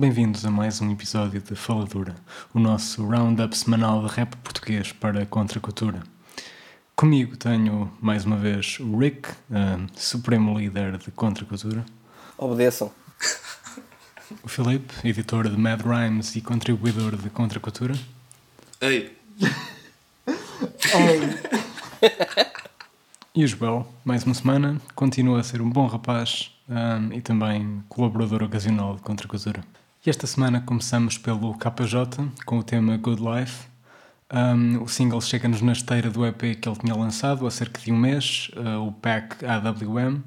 Bem-vindos a mais um episódio de Faladura, o nosso roundup semanal de rap português para a contracultura. Comigo tenho, mais uma vez, o Rick, uh, supremo líder de contracultura. Obedeçam. O Filipe, editor de Mad Rhymes e contribuidor de contracultura. Ei! E o Joel, mais uma semana, continua a ser um bom rapaz um, e também colaborador ocasional de Contracultura. E esta semana começamos pelo KJ com o tema Good Life. Um, o single chega-nos na esteira do EP que ele tinha lançado há cerca de um mês, uh, o Pack AWM,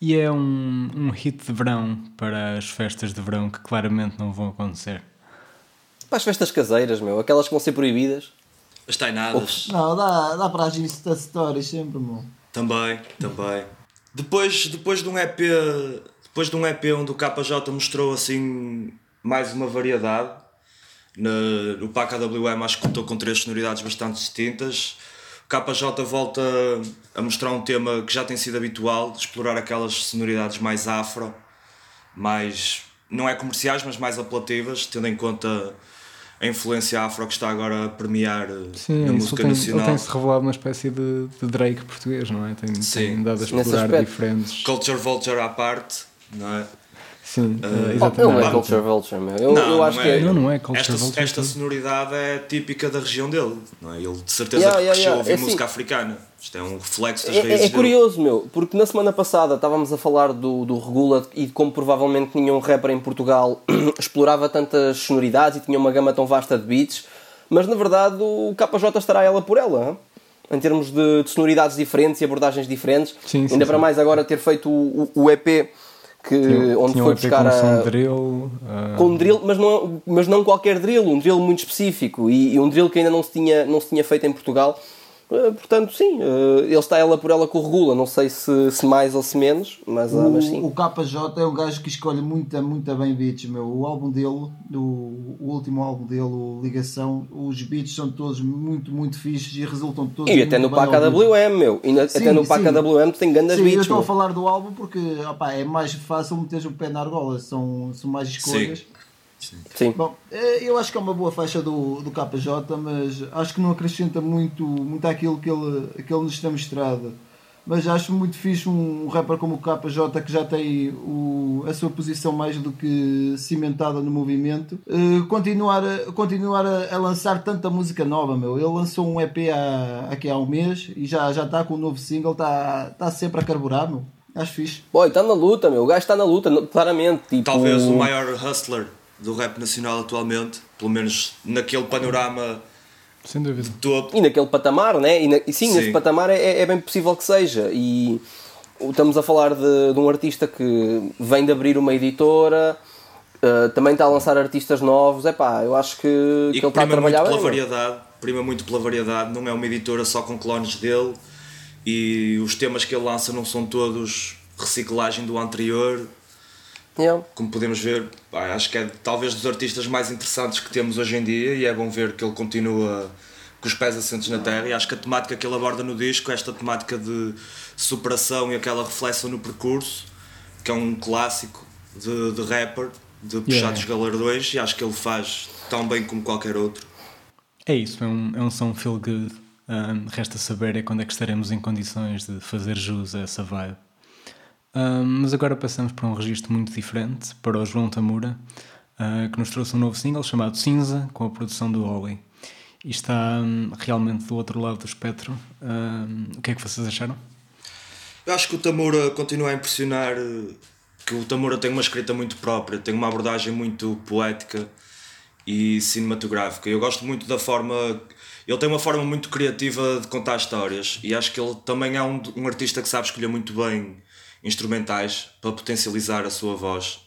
e é um, um hit de verão para as festas de verão que claramente não vão acontecer. Para as festas caseiras, meu, aquelas que vão ser proibidas. As tainadas. Não, dá, dá para as Insta Stories sempre, meu. Também, também. Depois, depois de um EP depois de um EP onde o KJ mostrou assim mais uma variedade, no, no PAC AWM acho que contou com três sonoridades bastante distintas. O KJ volta a mostrar um tema que já tem sido habitual, de explorar aquelas sonoridades mais afro, mais não é comerciais, mas mais apelativas, tendo em conta a influência afro que está agora a premiar Sim, na música tem, nacional. Ele tem-se revelado uma espécie de, de Drake português, não é? Tem, Sim. tem dado a explorar diferentes. Culture Vulture à parte, não é? Sim, uh, ele exatamente. não é Culture Vulture, meu. Eu, Não, eu acho não que é. é. Não, não é Culture esta, Vulture. esta sonoridade é típica da região dele, não é? Ele de certeza Yeah, que yeah, cresceu a yeah. ouvir É assim- música africana. Isto é um reflexo das É, raízes é dele. curioso, meu, porque na semana passada estávamos a falar do, do Regula e de como provavelmente nenhum rapper em Portugal explorava tantas sonoridades e tinha uma gama tão vasta de beats, mas na verdade o KJ estará ela por ela, em termos de, de sonoridades diferentes e abordagens diferentes. Sim, sim, Ainda sim. para mais agora ter feito o, o- o EP que, Tinha- onde tinha um foi buscar com a, som de drill. uh, com um drill, mas não, mas não qualquer drill, um drill muito específico e, e um drill que ainda não se tinha, não se tinha feito em Portugal. Eh, portanto, sim, eh, ele está ela por ela com o Regula, não sei se, se mais ou se menos, mas, ah, mas sim. O, o KJ é um gajo que escolhe muito, muito bem beats, meu. O álbum dele, do, o último álbum dele, o Ligação, os beats são todos muito, muito fixes e resultam todos E até no. AWM, meu. E na- Sim, até no. AWM tem grandes Sim, eu beats, estou a meu. falar do álbum porque opá, é mais fácil meter o pé na argola, são, são mais escolhas. Sim. Bom, eh, eu acho que é uma boa faixa do, do KJ, mas acho que não acrescenta muito, muito àquilo que ele, que ele nos tem mostrado. Mas acho muito fixe um, rapper como o KJ que já tem o, a sua posição mais do que cimentada no movimento. eh, continuar a, continuar a, a lançar tanta música nova, meu. Ele lançou um EP há, aqui há um mês e já, já está com um novo single, está, está sempre a carburar, meu. Acho fixe. Boy, está na luta, meu. O gajo está na luta, claramente. Tipo, Talvez o maior hustler do rap nacional atualmente, pelo menos naquele panorama sem dúvida. E naquele patamar, né? E, na- e sim, Sim. nesse patamar é, é bem possível que seja. E estamos a falar de, de um artista que vem de abrir uma editora, eh, também está a lançar artistas novos. É pá, eu acho que, E que que ele está a prima muito trabalhar pela bem. meu. variedade, prima muito pela variedade, não é uma editora só com clones dele e os temas que ele lança não são todos reciclagem do anterior, Yeah. como podemos ver, acho que é talvez dos artistas mais interessantes que temos hoje em dia e é bom ver que ele continua com os pés assentes na terra e acho que a temática que ele aborda no disco, esta temática de superação e aquela reflexão no percurso, que é um clássico de, de rapper, de puxar Yeah. dos galardões e acho que ele faz tão bem como qualquer outro. É isso, é um, é um som feel good. Um, resta saber é quando é que estaremos em condições de fazer jus a essa vibe. Mas agora passamos para um registro muito diferente, para o João Tamura, uh, que nos trouxe um novo single chamado Cinza, com a produção do Oli. E está um, realmente do outro lado do espectro. Um, o que é que vocês acharam? Eu acho que o Tamura continua a impressionar, que o Tamura tem uma escrita muito própria, tem uma abordagem muito poética e cinematográfica. Eu gosto muito da forma. Ele tem uma forma muito criativa de contar histórias e acho que ele também é um, um artista que sabe escolher muito bem instrumentais para potencializar a sua voz.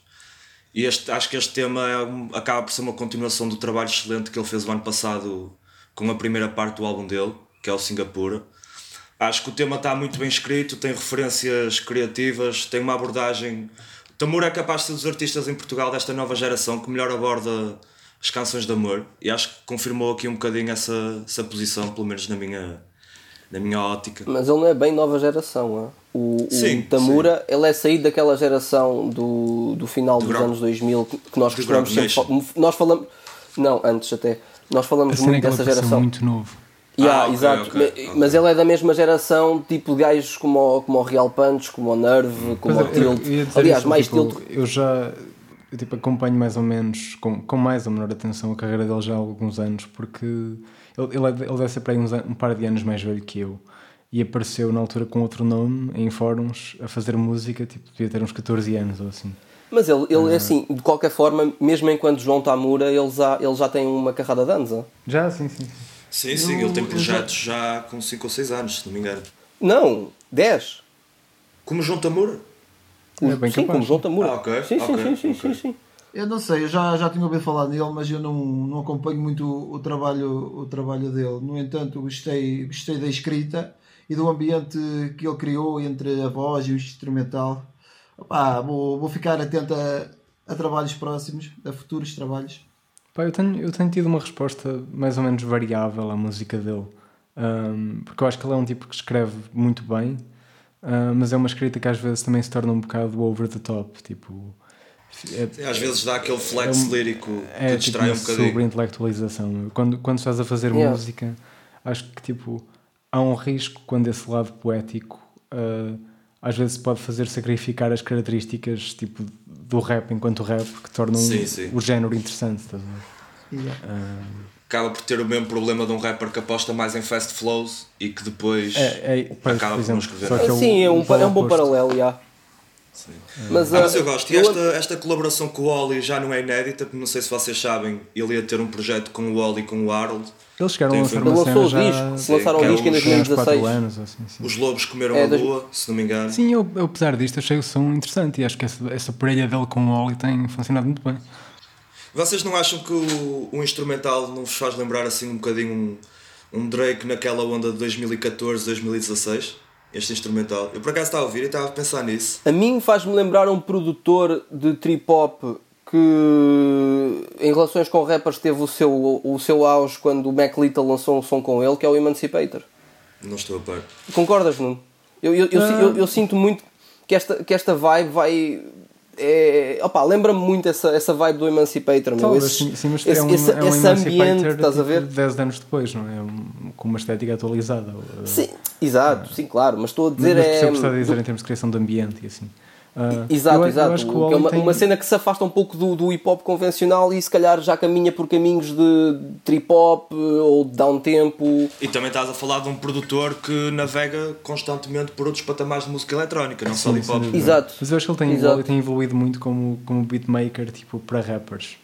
E este, acho que este tema é acaba por ser uma continuação do trabalho excelente que ele fez o ano passado com a primeira parte do álbum dele, que é o Singapura. Acho que o tema está muito bem escrito, tem referências criativas, tem uma abordagem. Tamura é capaz de ser dos artistas em Portugal desta nova geração que melhor aborda as canções de amor e acho que confirmou aqui um bocadinho essa, essa posição, pelo menos na minha, na minha ótica. Mas ele não é bem nova geração. é? O, Sim, o Tamura, ele é saído daquela geração do, do final dos Grog- anos 2000 que nós Do costumamos sempre fal- Nós falamos. Não, antes até. Nós falamos é muito dessa geração. muito novo. Yeah, Ah, ok, exato. ok, Ma- ok. Mas ele é da mesma geração, tipo de gajos como o, como o Real Punch, como o Nerve, como Mas o eu- eu Tilt. Aliás, isso, mais tipo, Tilt. Eu já eu, tipo, acompanho mais ou menos, com, com mais ou menor atenção, a carreira dele já há alguns anos, porque ele, ele, ele deve ser para aí uns, um par de anos mais velho que eu. E apareceu na altura com outro nome em fóruns a fazer música, tipo, devia ter uns 14 anos ou assim. Mas ele, ele é assim, de qualquer forma, mesmo enquanto João Tamura, ele já, ele já tem uma carrada de anos. ó. Já, sim, sim. sim. Sim, sim, ele tem projetos já com 5 ou 6 anos, se não me engano. Não, 10. Como João Tamura? É sim, capaz. como João Tamura. Ah, ok, Sim, sim, ok, sim, sim, ok. sim, sim. Eu não sei, eu já, já tinha ouvido falar nele, mas eu não, não acompanho muito o, o trabalho, o trabalho dele. No entanto, gostei, gostei da escrita e do ambiente que ele criou entre a voz e o instrumental. Opá, vou, vou ficar atento a, a trabalhos próximos, a futuros trabalhos. Pá, eu, tenho, eu tenho tido uma resposta mais ou menos variável à música dele. Ahm, porque eu acho que ele é um tipo que escreve muito bem, ah, mas é uma escrita que às vezes também se torna um bocado over the top. Tipo, é, às vezes dá aquele flex É um- lírico é que tipo distrai uma um bocadinho. sobre-intelectualização. Quando, quando estás a fazer Yeah. música, acho que tipo, há um risco quando esse lado poético ah, às vezes pode fazer sacrificar as características tipo, do rap enquanto rap que tornam Sim, sim. o género interessante. Estás a ver? Yeah. Acaba por ter o mesmo problema de um rapper que aposta mais em fast flows e que depois É, é, pois, acaba por por não exemplo, escrever. só que nada. o- Sim, é um, polo é um bom paralelo, já. Sim. Mas, Ah, ah, mas eu gosto. E eu- esta, esta colaboração com o Oli já não é inédita, porque não sei se vocês sabem, ele ia ter um projeto com o Oli e com o Harold. Eles chegaram a Tem lançar filme. uma cena já disco, Sim, lançaram que o é disco em os- há uns 2016. 4 anos. Assim, sim. Os Lobos Comeram É, a dois- Lua, se não me engano. Sim, eu, eu, apesar disto achei o som interessante e acho que essa, essa parelha dele com o Oli tem funcionado muito bem. Vocês não acham que o, o instrumental não vos faz lembrar assim um bocadinho um, um Drake naquela onda de 2014, 2016? Este instrumental. Eu por acaso estava a ouvir e estava a pensar nisso. A mim faz-me lembrar um produtor de trip hop que em relações com rappers teve o seu, o seu auge quando o Mac Little lançou um som com ele, que é o Emancipator. Não estou a par. Concordas, Nuno? Eu, eu, eu, Ah. eu- eu sinto muito que esta, que esta vibe vai. É, opa, lembra-me muito essa, essa vibe do Emancipator, meu. Talvez, Esse, sim, mas esse, é um, esse, é um esse ambiente, Emancipator estás a tipo, ver? 10 anos depois, não é? Um- com uma estética atualizada. Sim, exato, sim, claro, mas estou a Mas dizer mas é. percebo o que está a dizer em termos de criação de ambiente e assim. Uh, Exato, eu, eu exato. acho que o é uma, tem- uma cena que se afasta um pouco do, do hip hop convencional e se calhar já caminha por caminhos de trip hop eh, ou de down tempo. E também estás a falar de um produtor que navega constantemente por outros patamares de música eletrónica, não só Sim, de hip hop. dúvida. Exato. Mas eu acho que ele tem, Exato. tem evoluído muito como, como beatmaker tipo, para rappers.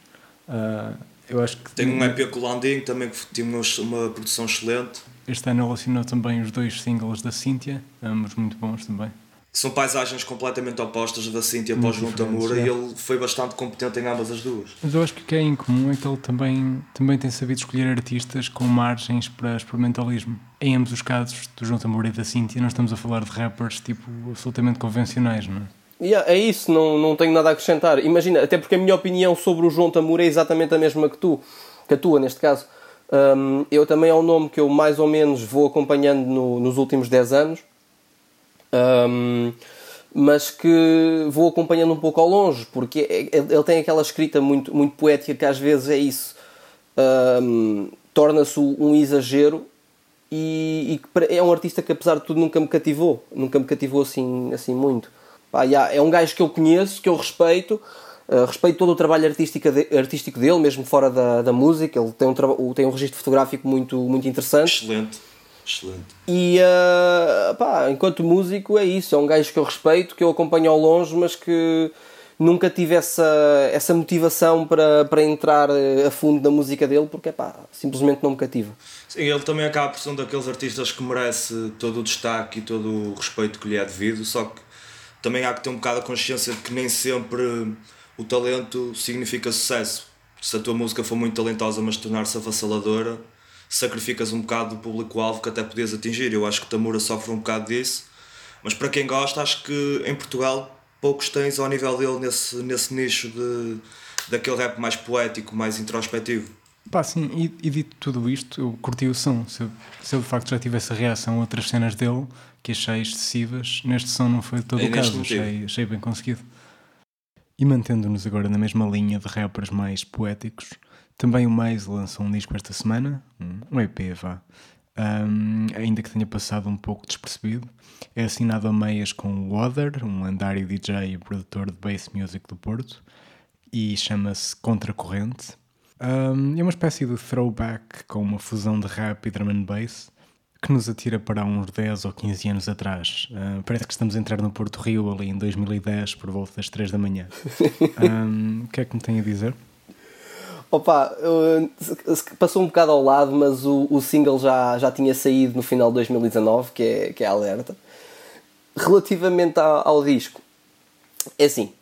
Uh, eu acho que Tem um EP com o Landing também que tinha uma, uma produção excelente. este ano ele assinou também os dois singles da Cynthia, ambos muito bons também. São paisagens completamente opostas da Cíntia para o João Tamura é. e ele foi bastante competente em ambas as duas. Mas eu acho que o que é em comum é que ele também, também tem sabido escolher artistas com margens para experimentalismo. Em ambos os casos, do João Tamura e da Cíntia, nós estamos a falar de rappers tipo absolutamente convencionais, não é? Yeah, é isso, não, não tenho nada a acrescentar. Imagina, até porque a minha opinião sobre o João Tamura é exatamente a mesma que tu, que a tua neste caso. Um, eu também é um nome que eu mais ou menos vou acompanhando no- nos últimos 10 anos, um, mas que vou acompanhando um pouco ao longe, porque é- ele ele tem aquela escrita muito, muito poética que às vezes é isso, um, torna-se um exagero e, e é um artista que apesar de tudo nunca me cativou, nunca me cativou assim, assim muito. Pá, yeah, é um gajo que eu conheço, que eu respeito, uh, respeito todo o trabalho artístico, de- artístico dele, mesmo fora da, da música, ele tem um, tem um registro fotográfico muito, muito interessante. Excelente, excelente. E uh, pá, enquanto músico é isso, é um gajo que eu respeito, que eu acompanho ao longe, mas que nunca tive essa, essa motivação para, para entrar uh, a fundo na música dele, porque pá, simplesmente não me cativa. Sim, ele também acaba por ser um daqueles artistas que merece todo o destaque e todo o respeito que lhe é devido, só que também há que ter um bocado a consciência de que nem sempre o talento significa sucesso. Se a tua música for muito talentosa, mas tornar-se avassaladora, sacrificas um bocado do público-alvo que até podias atingir. Eu acho que Tamura sofre um bocado disso, mas para quem gosta, acho que em Portugal poucos tens ao nível dele nesse, nesse nicho de, daquele rap mais poético, mais introspectivo. Pá, sim, e, e dito tudo isto, eu curti o som. Se eu, se eu de facto já tivesse a reação a outras cenas dele que achei excessivas, neste som não foi todo É o caso. Achei, achei bem conseguido. E mantendo-nos agora na mesma linha de rappers mais poéticos, também o Mais lançou um disco esta semana, um- um EP, vá. Um, ainda que tenha passado um pouco despercebido, é assinado a meias com o Other, um lendário DJ e produtor de bass music do Porto, e chama-se Contracorrente. Um, é uma espécie de throwback com uma fusão de rap e drum and bass que nos atira para uns 10 ou 15 anos atrás. Uh, parece que estamos a entrar no Porto Rio ali em 2010 por volta das 3 da manhã. Um, o que é que me tem a dizer? Opa, passou um bocado ao lado, mas o, o single já, já tinha saído no final de 2019, que é, que é alerta. Relativamente ao, ao disco, é assim.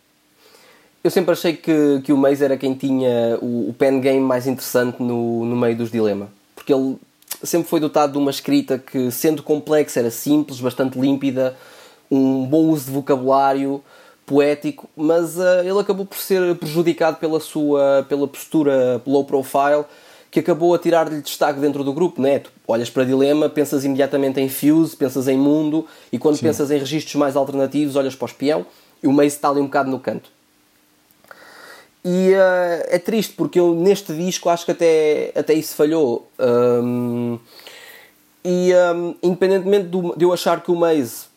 Eu sempre achei que, que o Maze era quem tinha o, o pen game mais interessante no, no meio dos dilema. Porque ele sempre foi dotado de uma escrita que, sendo complexa, era simples, bastante límpida, um bom uso de vocabulário, poético, mas eh, ele acabou por ser prejudicado pela sua pela postura low profile, que acabou a tirar-lhe destaque dentro do grupo, né? Tu olhas para Dilema, pensas imediatamente em Fuse, pensas em Mundo, e quando pensas em registros mais alternativos, olhas para o Espião, e o Maze está ali um bocado no canto. E eh, é triste porque eu neste disco acho que até, até isso falhou. Um, e um, independentemente do- de eu achar que o Maze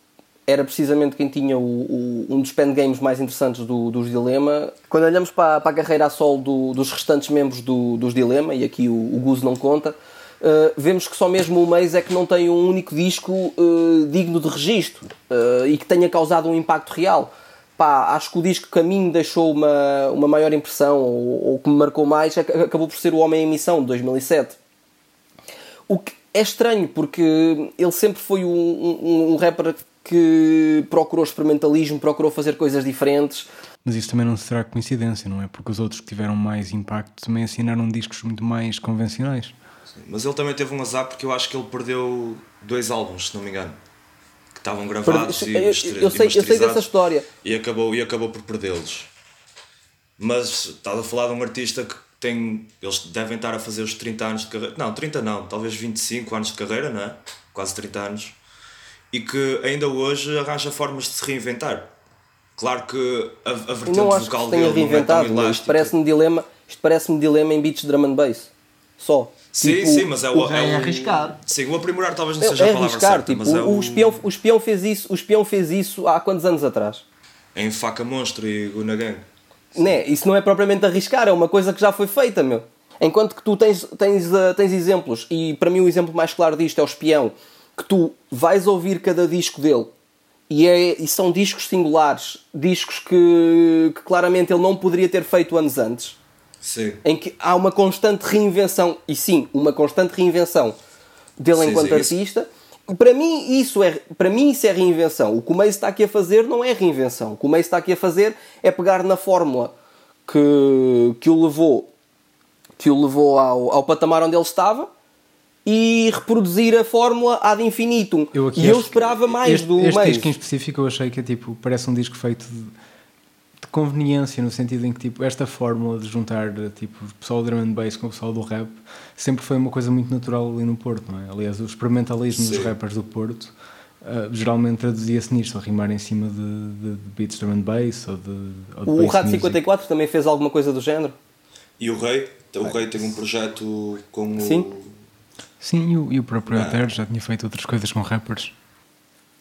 era precisamente quem tinha o, o- um dos pen games mais interessantes do, dos Dilema, quando olhamos para, para a carreira a solo do- dos restantes membros do- dos Dilema, e aqui o, o Guzo não conta, eh, vemos que só mesmo o Maze é que não tem um único disco eh, digno de registro eh, e que tenha causado um impacto real pá, acho que o disco que a mim deixou uma, uma maior impressão ou, ou que me marcou mais ac- acabou por ser o Homem em Missão de 2007. O que é estranho porque ele sempre foi um, um, um rapper que procurou experimentalismo, procurou fazer coisas diferentes. Mas isso também não será coincidência, não é? Porque os outros que tiveram mais impacto também assinaram discos muito mais convencionais. Mas ele também teve um azar porque eu acho que ele perdeu dois álbuns, se não me engano. Que estavam gravados Eu, e, eu, eu e sei, eu sei dessa história. E acabou, e acabou por perdê-los. Mas estás a falar de um artista que tem. Eles devem estar a fazer os 30 anos de carreira. Não, 30 não, talvez 25 anos de carreira, não é? Quase 30 anos. E que ainda hoje arranja formas de se reinventar. Claro que a, a vertente não acho que vocal se tenha dele não é reinventado. Isto parece-me dilema, isto parece-me dilema em beats de drum and bass. Só. Sim, Tipo, sim, mas é o. é o- arriscar. Sim, o aprimorar talvez não É, seja é a palavra arriscar, certa, tipo, mas é o, o. o espião, o, espião fez isso, o espião fez isso há quantos anos atrás? Em Faca Monstro e Guna Gang. Né? Isso não é propriamente arriscar, é uma coisa que já foi feita, meu. Enquanto que tu tens, tens, uh, tens exemplos, e para mim o exemplo mais claro disto é o espião, que tu vais ouvir cada disco dele e, é, e são discos singulares, discos que, que claramente ele não poderia ter feito anos antes Sim. em que há uma constante reinvenção, e sim, uma constante reinvenção dele Sim, enquanto sim, isso- artista. E para mim, isso é, para mim isso é reinvenção. O que o Mace está aqui a fazer não é reinvenção. O que o Mace está aqui a fazer é pegar na fórmula que, que o levou, que o levou ao, ao patamar onde ele estava e reproduzir a fórmula ad infinitum. Eu aqui e eu esperava mais este, do Este Mace. disco em específico eu achei que é tipo, parece um disco feito de, de conveniência, no sentido em que tipo, esta fórmula de juntar tipo, o pessoal do drum and bass com o pessoal do rap sempre foi uma coisa muito natural ali no Porto, não é? Aliás, o experimentalismo dos Sim. rappers do Porto ah, geralmente traduzia-se nisto, a rimar em cima de, de, de beats drum and bass ou de, ou de O Rato music. 54 também fez alguma coisa do género. E o Rei? O Rei tem um projeto com Sim. o. Sim, e o, e o próprio Ah. Ater já tinha feito outras coisas com rappers.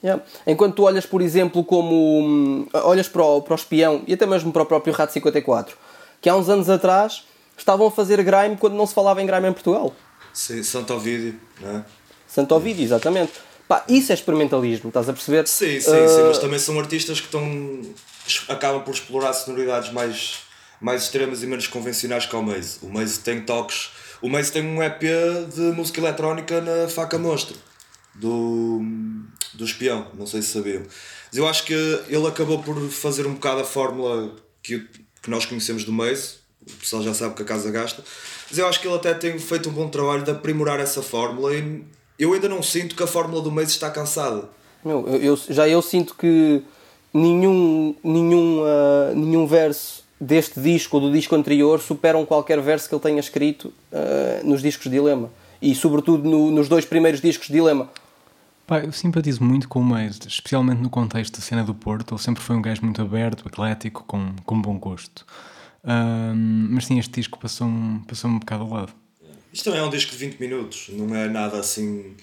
Yeah. Enquanto tu olhas, por exemplo, como hum, olhas para o, para o espião e até mesmo para o próprio Rato 54, que há uns anos atrás estavam a fazer grime quando não se falava em grime em Portugal. Sim, Santo Ovídio, não é? Santo Ovídio, exatamente. Pá, isso é experimentalismo, estás a perceber? Sim, sim, Ah, sim, mas também são artistas que estão. acabam por explorar sonoridades mais, mais extremas e menos convencionais que o Maze. O Maze tem toques. O Maze tem um EP de música eletrónica na faca monstro do, do espião, não sei se sabiam. Mas eu acho que ele acabou por fazer um bocado a fórmula que, que nós conhecemos do Maze. O pessoal já sabe que a casa gasta. Mas eu acho que ele até tem feito um bom trabalho de aprimorar essa fórmula e eu ainda não sinto que a fórmula do Maze está cansada. Meu, eu, eu- já eu sinto que nenhum, nenhum, ah, nenhum verso deste disco ou do disco anterior superam qualquer verso que ele tenha escrito uh, nos discos de Dilema. E sobretudo no, nos dois primeiros discos de Dilema. Pá, eu simpatizo muito com o Maze, especialmente no contexto da cena do Porto. Ele sempre foi um gajo muito aberto, eclético, com, com bom gosto. Um, mas sim, este disco passou-me passou um bocado ao lado. Isto também é um disco de 20 minutos, não é nada assim.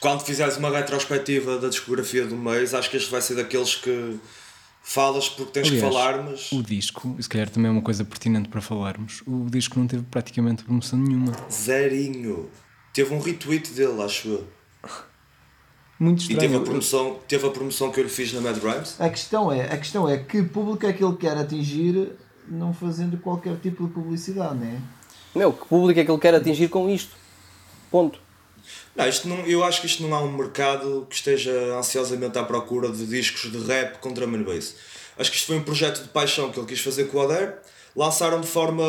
Quando fizeres uma retrospectiva da discografia do Maze, acho que este vai ser daqueles que falas porque tens Aliás, que falar, mas. O disco, se calhar também é uma coisa pertinente para falarmos. O disco não teve praticamente promoção nenhuma. Zerinho. Teve um retweet dele, acho eu. Muito estranho. E teve a, promoção, teve a promoção que eu lhe fiz na Mad Rhymes? A questão é, a questão é que público é que ele quer atingir não fazendo qualquer tipo de publicidade, não é? Meu, que público é que ele quer atingir com isto? Ponto. Não, isto não, eu acho que isto não há um mercado que esteja ansiosamente à procura de discos de rap com drum and bass. Acho que isto foi um projeto de paixão que ele quis fazer com o Oder. Lançaram de forma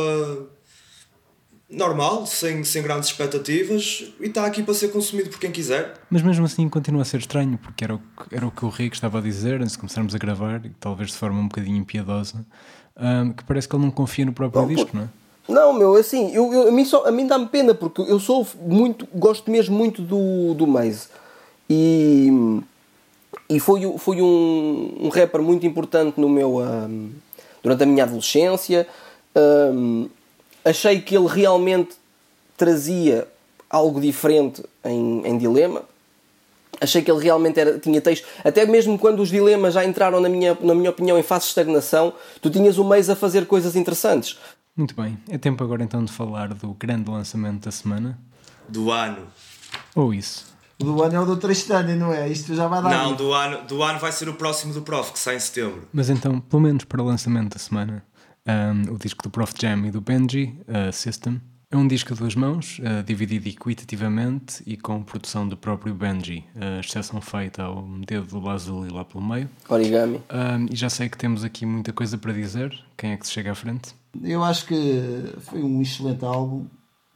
normal, sem, sem grandes expectativas e está aqui para ser consumido por quem quiser. Mas mesmo assim continua a ser estranho, porque era o que, era o, que o Rico estava a dizer antes de começarmos a gravar, e talvez de forma um bocadinho impiedosa, um, que parece que ele não confia no próprio não, disco, não é? Não, meu, assim, eu, eu, a mim, só, a mim dá-me pena porque eu sou muito, gosto mesmo muito do, do Maze e, e foi, foi um, um rapper muito importante no meu, um, durante a minha adolescência. Um, achei que ele realmente trazia algo diferente em, em Dilema. Achei que ele realmente era, tinha texto. Até mesmo quando os dilemas já entraram, na minha, na minha opinião, em fase de estagnação, tu tinhas o mês a fazer coisas interessantes. Muito bem, é tempo agora então de falar do grande lançamento da semana. Do ano. Ou isso. Do ano é o do Tristânia, não é? Isto já vai dar. Não, do ano, do ano vai ser o próximo do Prof, que sai em setembro. Mas então, pelo menos para o lançamento da semana, um, o disco do Prof Jam e do Benji, uh, System. É um disco a duas mãos, uh, dividido equitativamente e com produção do próprio Benji, uh, exceção feita ao dedo do Lazuli lá pelo meio. Origami. Um, e já sei que temos aqui muita coisa para dizer. Quem é que se chega à frente? Eu acho que foi um excelente álbum.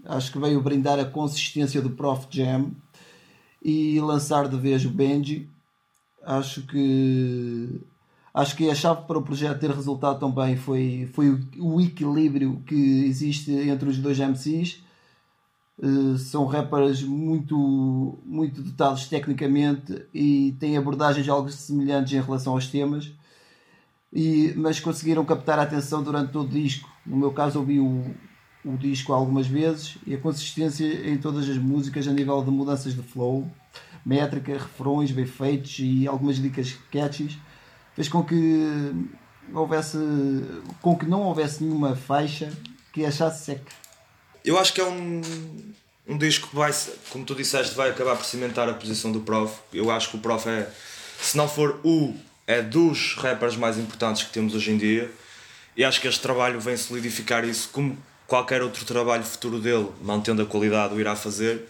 Acho que veio brindar a consistência do Prof Jam e lançar de vez o Benji. Acho que acho que a chave para o projeto ter resultado também foi, foi o, equilíbrio que existe entre os dois MCs. Uh, são rappers muito, muito dotados tecnicamente e têm abordagens algo semelhantes em relação aos temas e, mas conseguiram captar a atenção durante todo o disco. No meu caso, ouvi o, o disco algumas vezes e a consistência em todas as músicas a nível de mudanças de flow, métrica, refrões bem feitos e algumas dicas catchy fez com que houvesse com que não houvesse nenhuma faixa que achasse seca. Eu acho que é um, um disco que vai, como tu disseste, vai acabar por cimentar a posição do Prof. Eu acho que o Prof é, se não for o é dos rappers mais importantes que temos hoje em dia e acho que este trabalho vem solidificar isso como qualquer outro trabalho futuro dele, mantendo a qualidade, o irá fazer.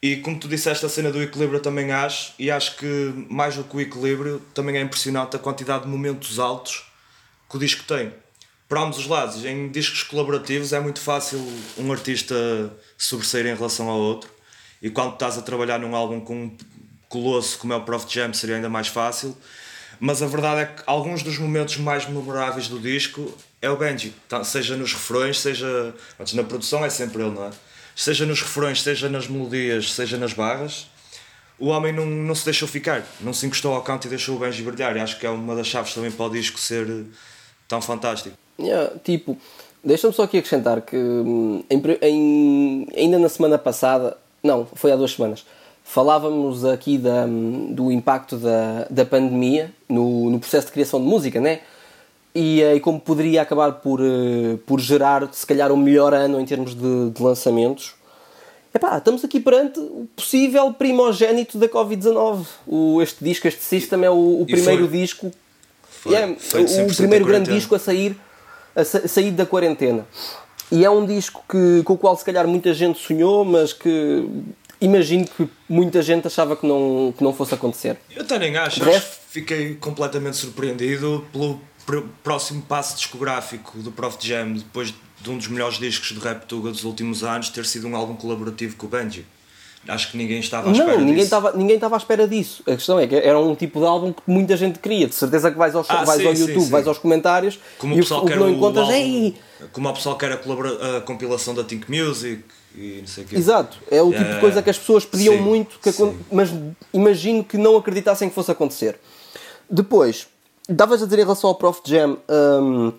E como tu disseste, a cena do equilíbrio também acho, e acho que mais do que o equilíbrio, também é impressionante a quantidade de momentos altos que o disco tem. Para ambos os lados, em discos colaborativos é muito fácil um artista sobressair em relação ao outro, e quando estás a trabalhar num álbum com um colosso como é o Prof Jam seria ainda mais fácil mas a verdade é que alguns dos momentos mais memoráveis do disco é o Benji, tá, seja nos refrões, seja. Antes, na produção é sempre ele, não é? Seja nos refrões, seja nas melodias, seja nas barras, o homem não, não se deixou ficar, não se encostou ao canto e deixou o Benji brilhar. E acho que é uma das chaves também para o disco ser tão fantástico. Yeah, tipo, deixa-me só aqui acrescentar que hum, em, em, ainda na semana passada, não, foi há duas semanas falávamos aqui da, do impacto da, da pandemia no, no processo de criação de música, né? E, eh, e como poderia acabar por, eh, por gerar, se calhar, o melhor ano em termos de, de lançamentos. Epá, estamos aqui perante o possível primogênito da Covid-19. Este disco, este System, é o, o primeiro foi, disco. Foi, é, o primeiro grande disco a sair, a, a sair da quarentena. E é um disco que, com o qual se calhar muita gente sonhou, mas que imagino que muita gente achava que não, que não fosse acontecer. Eu nem acho, acho fiquei completamente surpreendido pelo próximo passo discográfico do Prof Jam, depois de um dos melhores discos de rap tuga dos últimos anos, ter sido um álbum colaborativo com o Benji. acho que ninguém estava à espera Não, ninguém disso. estava ninguém estava à espera disso. A questão é que era um tipo de álbum que muita gente queria. De certeza que vais, aos, Ah, vais sim, ao sim, YouTube, sim. vais aos comentários Como e o pessoal o que não encontras é. álbum, como o pessoal quer a, a compilação da Think Music e não sei o quê. Exato, é o tipo É, de coisa que as pessoas pediam sim, muito, que acon- mas imagino que não acreditassem que fosse acontecer. Depois, davas a dizer em relação ao Prof Jam, hum,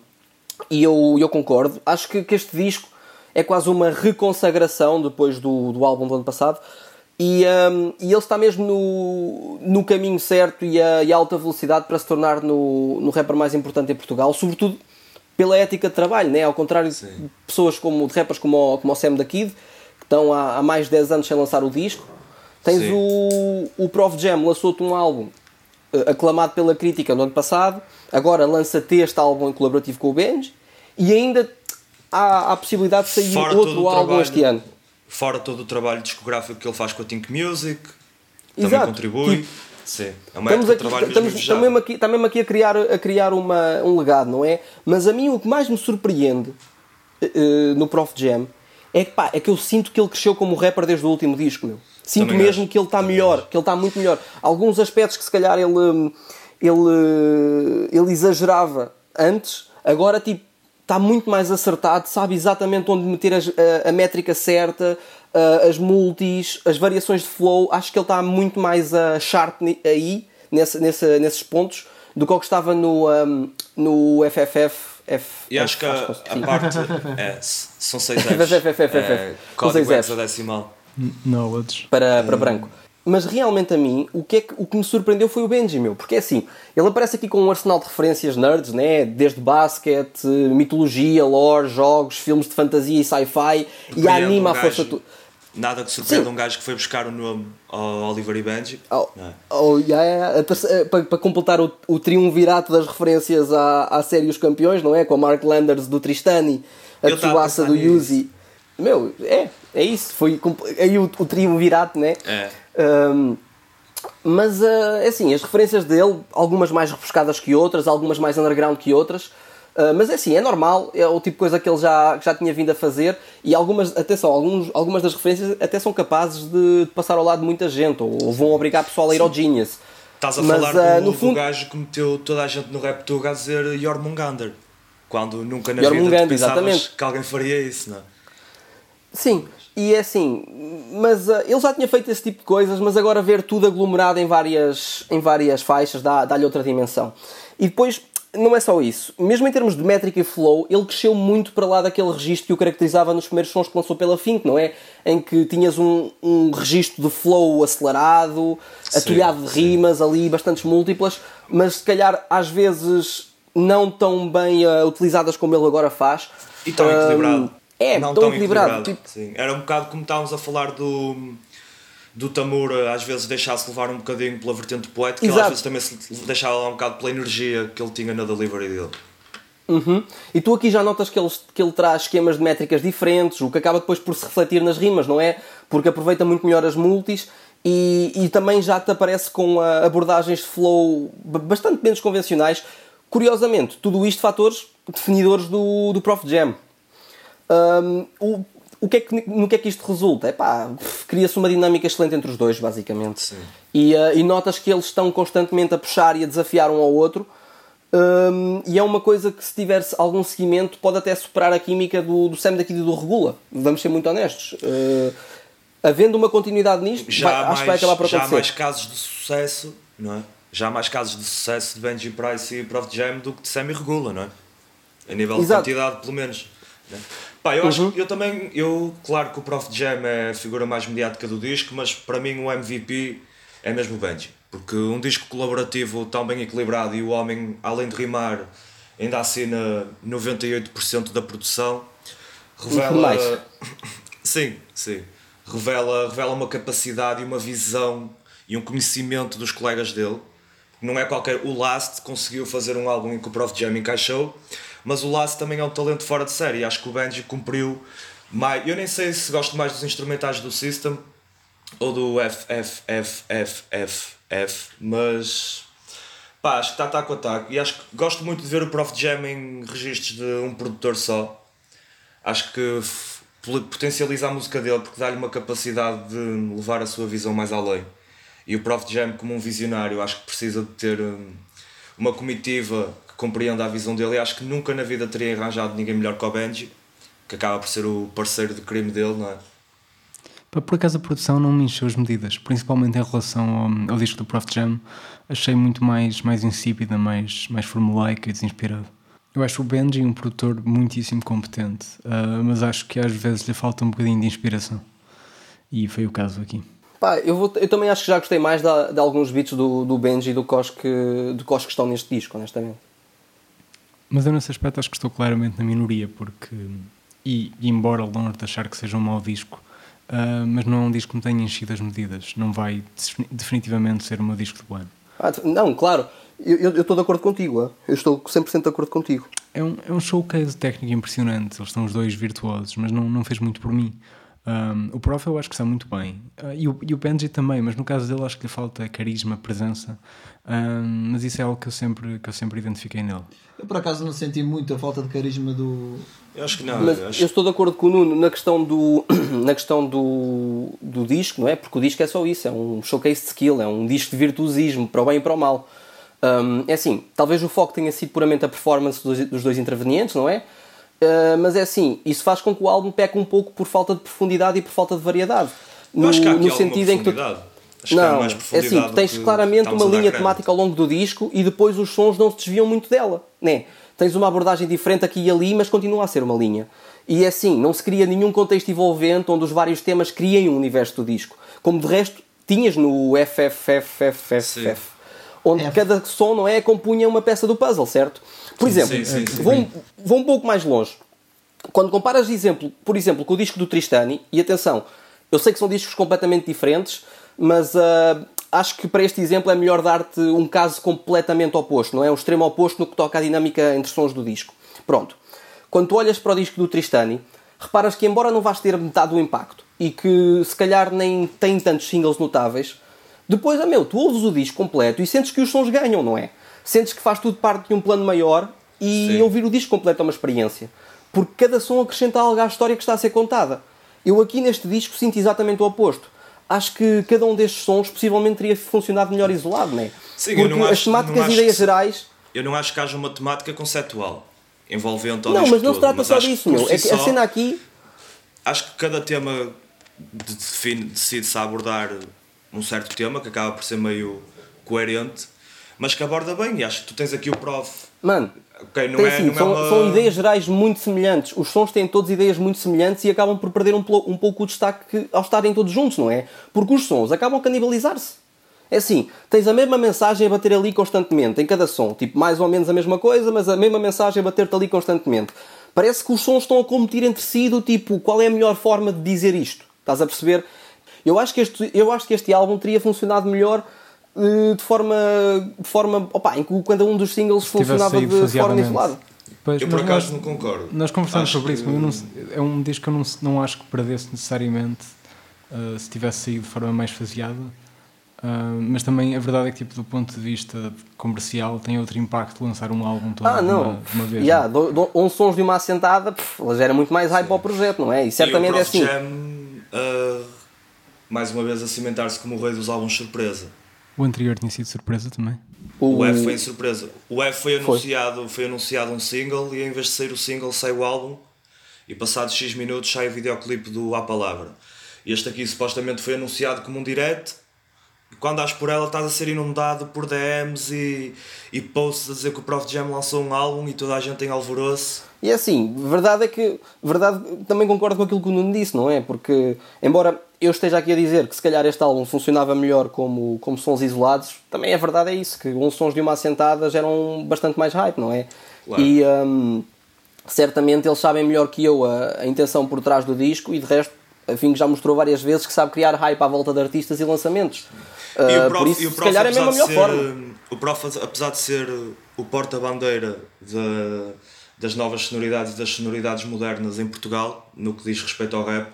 e eu, eu concordo, acho que, que este disco é quase uma reconsagração depois do, do álbum do ano passado. E, hum, e ele está mesmo no, no caminho certo e a, e a alta velocidade para se tornar no, no rapper mais importante em Portugal, sobretudo pela ética de trabalho, né? ao contrário de Sim. pessoas como de rappers como o, como o Sam da Kid, que estão há, há mais de 10 anos sem lançar o disco. Tens Sim. o, o Prof Jam, lançou-te um álbum eh, aclamado pela crítica no ano passado, agora lança-te este álbum em colaborativo com o Benji e ainda há, há a possibilidade de sair Fora outro álbum trabalho- este ano. Fora todo o trabalho discográfico que ele faz com a Think Music, também Exato. contribui. Tipo, Sim, é uma Estamos época aqui, estamos, estamos mesmo aqui, está mesmo aqui a criar, a criar uma, um legado, não é? Mas a mim o que mais me surpreende eh, eh, no Prof Jam é que, pá, é que eu sinto que ele cresceu como rapper desde o último disco, meu. Sinto Também mesmo acho. que ele está Também melhor, acho. que ele está muito melhor. Alguns aspectos que se calhar ele, hum, ele, ele exagerava antes, agora tipo, está muito mais acertado, sabe exatamente onde meter as- a, a métrica certa, a- as multis, as variações de flow. Acho que ele está muito mais a sharp aí, nesse, nesse, nesses pontos, do que o que estava no, um, no FFF. F, E acho que a, a parte é, são seis FF, Fs. FF, É, São código hexadecimal. Knowledge. para, para branco. Mas realmente a mim, o que, é que, o que me surpreendeu foi o Benji, meu. Porque é assim, ele aparece aqui com um arsenal de referências nerds, né? Desde basquete, mitologia, lore, jogos, filmes de fantasia e sci-fi. E anima um a força... Tu... Nada que surpreenda um gajo que foi buscar o nome ao Oliver e Benji. Oh, é? oh, yeah, yeah. Terce- eh, para, para completar o, o triunvirato das referências à, à série Os Campeões, não é? Com a Mark Landers do Tristani, a Tsubasa do. Yuzi. Meu, é, é isso. Foi aí o, o triunvirato, né? É. Um, mas uh, é assim, as referências dele, algumas mais rebuscadas que outras, algumas mais underground que outras. Uh, mas é assim, é normal, é o tipo de coisa que ele já, já tinha vindo a fazer e algumas, atenção, alguns, algumas das referências até são capazes de, de passar ao lado de muita gente ou, vão obrigar o pessoal a ir ao Genius. Estás a Mas, falar ah, do, no do fundo- gajo que meteu toda a gente no rap tuga a dizer Jormungandr. Quando nunca na Jormungandr, vida pensavas exatamente. que alguém faria isso, não é? Sim, e é assim, mas uh, ele já tinha feito esse tipo de coisas, mas agora ver tudo aglomerado em várias, em várias faixas dá- dá-lhe outra dimensão. E depois, não é só isso, mesmo em termos de métrica e flow, ele cresceu muito para lá daquele registro que o caracterizava nos primeiros sons que lançou pela Fink, não é? Em que tinhas um, um registro de flow acelerado, Sim, atulhado de sim. rimas ali, bastantes múltiplas, mas se calhar às vezes não tão bem uh, utilizadas como ele agora faz. E tão Um, equilibrado. É, não tão, tão equilibrado. tipo, Sim. Era um bocado como estávamos a falar do, do Tamura, às vezes deixar-se levar um bocadinho pela vertente poética, ele às Exato. vezes também se deixava lá um bocado pela energia que ele tinha na delivery dele. Uhum. E tu aqui já notas que ele, que ele traz esquemas de métricas diferentes, o que acaba depois por se refletir nas rimas, não é? Porque aproveita muito melhor as multis e, e também já te aparece com ah, abordagens de flow bastante menos convencionais. Curiosamente, tudo isto fatores definidores do, do Prof Jam. Um, o, o que é que, no que é que isto resulta? Epá, cria-se uma dinâmica excelente entre os dois, basicamente. Sim. E, uh, e notas que eles estão constantemente a puxar e a desafiar um ao outro. Um, e é uma coisa que, se tiver algum seguimento, pode até superar a química do, do Sam daqui e do Regula. Vamos ser muito honestos. Uh, havendo uma continuidade nisto, Já, vai- há acho que vai mais, acabar por já há acontecer. mais casos de sucesso, não é? Já há mais casos de sucesso de Benji Price e Prof Jam do que de Sammy Regula, não é? A nível Exato. de quantidade, pelo menos. Né? Pá, eu acho que eu também, eu, claro que o Prof Jam é a figura mais mediática do disco, mas para mim o MVP é mesmo o Benji. Porque um disco colaborativo tão bem equilibrado e o homem, além de rimar, ainda assina 98% da produção, revela. Sim, sim. Revela, revela uma capacidade e uma visão e um conhecimento dos colegas dele. Não é qualquer. O Last conseguiu fazer um álbum em que o Prof Jam encaixou, mas o Last também é um talento fora de série. Acho que o Benji cumpriu. Mais, eu nem sei se gosto mais dos instrumentais do System ou do FFFFF, mas pá, acho que está taco a taco. E acho que gosto muito de ver o Prof Jam em registros de um produtor só. Acho que f- potencializa a música dele porque dá-lhe uma capacidade de levar a sua visão mais além. E o Prof Jam, como um visionário, acho que precisa de ter hum, uma comitiva que compreenda a visão dele. E acho que nunca na vida teria arranjado ninguém melhor que o Benji, que acaba por ser o parceiro de crime dele, não é? Por acaso a produção não me encheu as medidas, principalmente em relação ao, ao disco do Prof Jam, achei muito mais, mais insípida, mais, mais formulaica e desinspirada. Eu acho o Benji um produtor muitíssimo competente, uh, mas acho que às vezes lhe falta um bocadinho de inspiração. E foi o caso aqui. Pá, eu, vou, eu também acho que já gostei mais de, de alguns beats do, do Benji e do Kosh que, do Kosh que estão neste disco, honestamente. Mas eu nesse aspecto acho que estou claramente na minoria, porque. E, embora longe de achar que seja um mau disco, uh, mas não é um disco que me tenha enchido as medidas. Não vai definitivamente ser o meu disco do ano. Ah, não, claro. Eu, estou de acordo contigo. Eu estou 100% de acordo contigo. É um, é um showcase técnico impressionante. Eles são os dois virtuosos, mas não, não fez muito por mim. Um, o Prof eu acho que está muito bem. Uh, e, o, e o Benji também, mas no caso dele acho que lhe falta carisma, presença. Um, mas isso é algo que eu, sempre, que eu sempre identifiquei nele. Eu por acaso não senti muito a falta de carisma do. Eu acho que não. Mas eu, acho... eu estou de acordo com o Nuno na questão, do, na questão do, do disco, não é? Porque o disco é só isso, é um showcase de skill, é um disco de virtuosismo, para o bem e para o mal. Um, é assim, talvez o foco tenha sido puramente a performance dos, dos dois intervenientes, não é? Uh, mas é assim, isso faz com que o álbum peque um pouco por falta de profundidade e por falta de variedade. No, no sentido em que tu. Acho não, que é assim, tu tens claramente uma linha temática ao longo do disco e depois os sons não se desviam muito dela, né? Tens uma abordagem diferente aqui e ali, mas continua a ser uma linha. E é assim, não se cria nenhum contexto envolvente onde os vários temas criem um universo do disco. Como de resto tinhas no FFFFFF, onde F. cada som não é compunha uma peça do puzzle, certo? Por exemplo, sim, sim, sim, vou, vou um pouco mais longe. Quando comparas, exemplo, por exemplo, com o disco do Tristani, e atenção, eu sei que são discos completamente diferentes, mas uh, acho que para este exemplo é melhor dar-te um caso completamente oposto, não é? Um extremo oposto no que toca à dinâmica entre sons do disco. Pronto. Quando tu olhas para o disco do Tristani, reparas que, embora não vás ter metade do impacto e que se calhar nem tem tantos singles notáveis, depois, ah, meu, tu ouves o disco completo e sentes que os sons ganham, não é? Sentes que faz tudo parte de um plano maior e Sim. ouvir o disco completo é uma experiência. Porque cada som acrescenta algo à história que está a ser contada. Eu aqui neste disco sinto exatamente o oposto acho que cada um destes sons possivelmente teria funcionado melhor isolado, não é? Sim, Porque acho, as temáticas e ideias gerais. Eu não acho que haja uma temática conceptual envolvendo Não, mas não se trata só disso, meu. É que a cena aqui. Acho que cada tema decide-se abordar um certo tema que acaba por ser meio coerente, mas que aborda bem. E acho que tu tens aqui o prof. Mano, Okay, não é, assim, não é são, é uma... são, ideias gerais muito semelhantes. Os sons têm todas ideias muito semelhantes e acabam por perder um, um pouco o destaque ao estarem todos juntos, não é? Porque os sons acabam a canibalizar-se. É assim, tens a mesma mensagem a bater ali constantemente, em cada som. Tipo, mais ou menos a mesma coisa, mas a mesma mensagem a bater-te ali constantemente. Parece que os sons estão a competir entre si do tipo, qual é a melhor forma de dizer isto? Estás a perceber? Eu acho que este, eu acho que este álbum teria funcionado melhor de forma, de forma opa, em que cada um dos singles Se funcionava de forma isolada. Pois, eu por acaso não concordo. Nós conversamos acho sobre isso, mas não, é um disco que eu não, não acho que perdesse necessariamente uh, se tivesse saído de forma mais faseada. Uh, mas também a verdade é que, tipo, do ponto de vista comercial, tem outro impacto lançar um álbum todo ah, não. uma, uma vez. Yeah, do, do, um sons de uma assentada, pff, gera muito mais hype Sim. ao projeto, não é? E certamente e é assim. Jam, uh, mais uma vez a cimentar-se como o rei dos álbuns surpresa. O anterior tinha sido surpresa também? O, o F foi em surpresa. O F foi anunciado, foi. foi anunciado um single e em vez de sair o single sai o álbum e passados X minutos sai o videoclipe do A Palavra. Este aqui supostamente foi anunciado como um direct quando as por ela estás a ser inundado por DMs e, e posts a dizer que o Prof Jam lançou um álbum e toda a gente tem alvoroço. E é assim, verdade é que verdade, também concordo com aquilo que o Nuno disse, não é? Porque, embora eu esteja aqui a dizer que se calhar este álbum funcionava melhor como, como sons isolados, também a verdade é isso, que uns sons de uma assentada geram bastante mais hype, não é? Claro. E um, certamente eles sabem melhor que eu a, a intenção por trás do disco e de resto, afim que já mostrou várias vezes que sabe criar hype à volta de artistas e lançamentos. Uh, e o Prof, por isso, e o prof, se calhar é mesmo a melhor ser, forma. O Prof, apesar de ser o porta-bandeira das novas sonoridades e das sonoridades modernas em Portugal, no que diz respeito ao rap,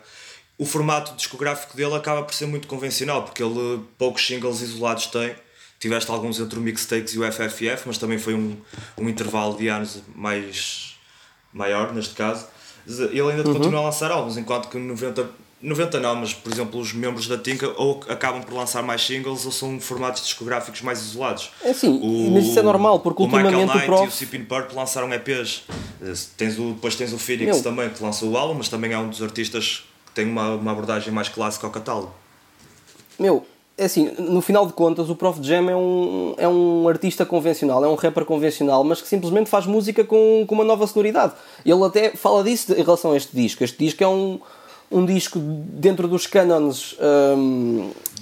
o formato discográfico dele acaba por ser muito convencional, porque ele poucos singles isolados tem. Tiveste alguns entre o Mixtakes e o FFF, mas também foi um, um intervalo de anos mais maior, neste caso. ele ainda continua a lançar álbuns, enquanto que 90, 90 não, mas por exemplo os membros da Tinka ou acabam por lançar mais singles ou são formatos discográficos mais isolados. É sim, mas isso é normal, porque o Michael ultimamente Knight o Prof... e o Sipin Purple lançaram EPs. Eh, Tens o, depois tens o Phoenix Meu. também que lançou o álbum, mas também é um dos artistas que tem uma, uma abordagem mais clássica ao catálogo. Meu, é assim, no final de contas, o Prof Jam é um, é um artista convencional, é um rapper convencional, mas que simplesmente faz música com, com uma nova sonoridade. Ele até fala disso em relação a este disco. Este disco é um, um disco dentro dos cânones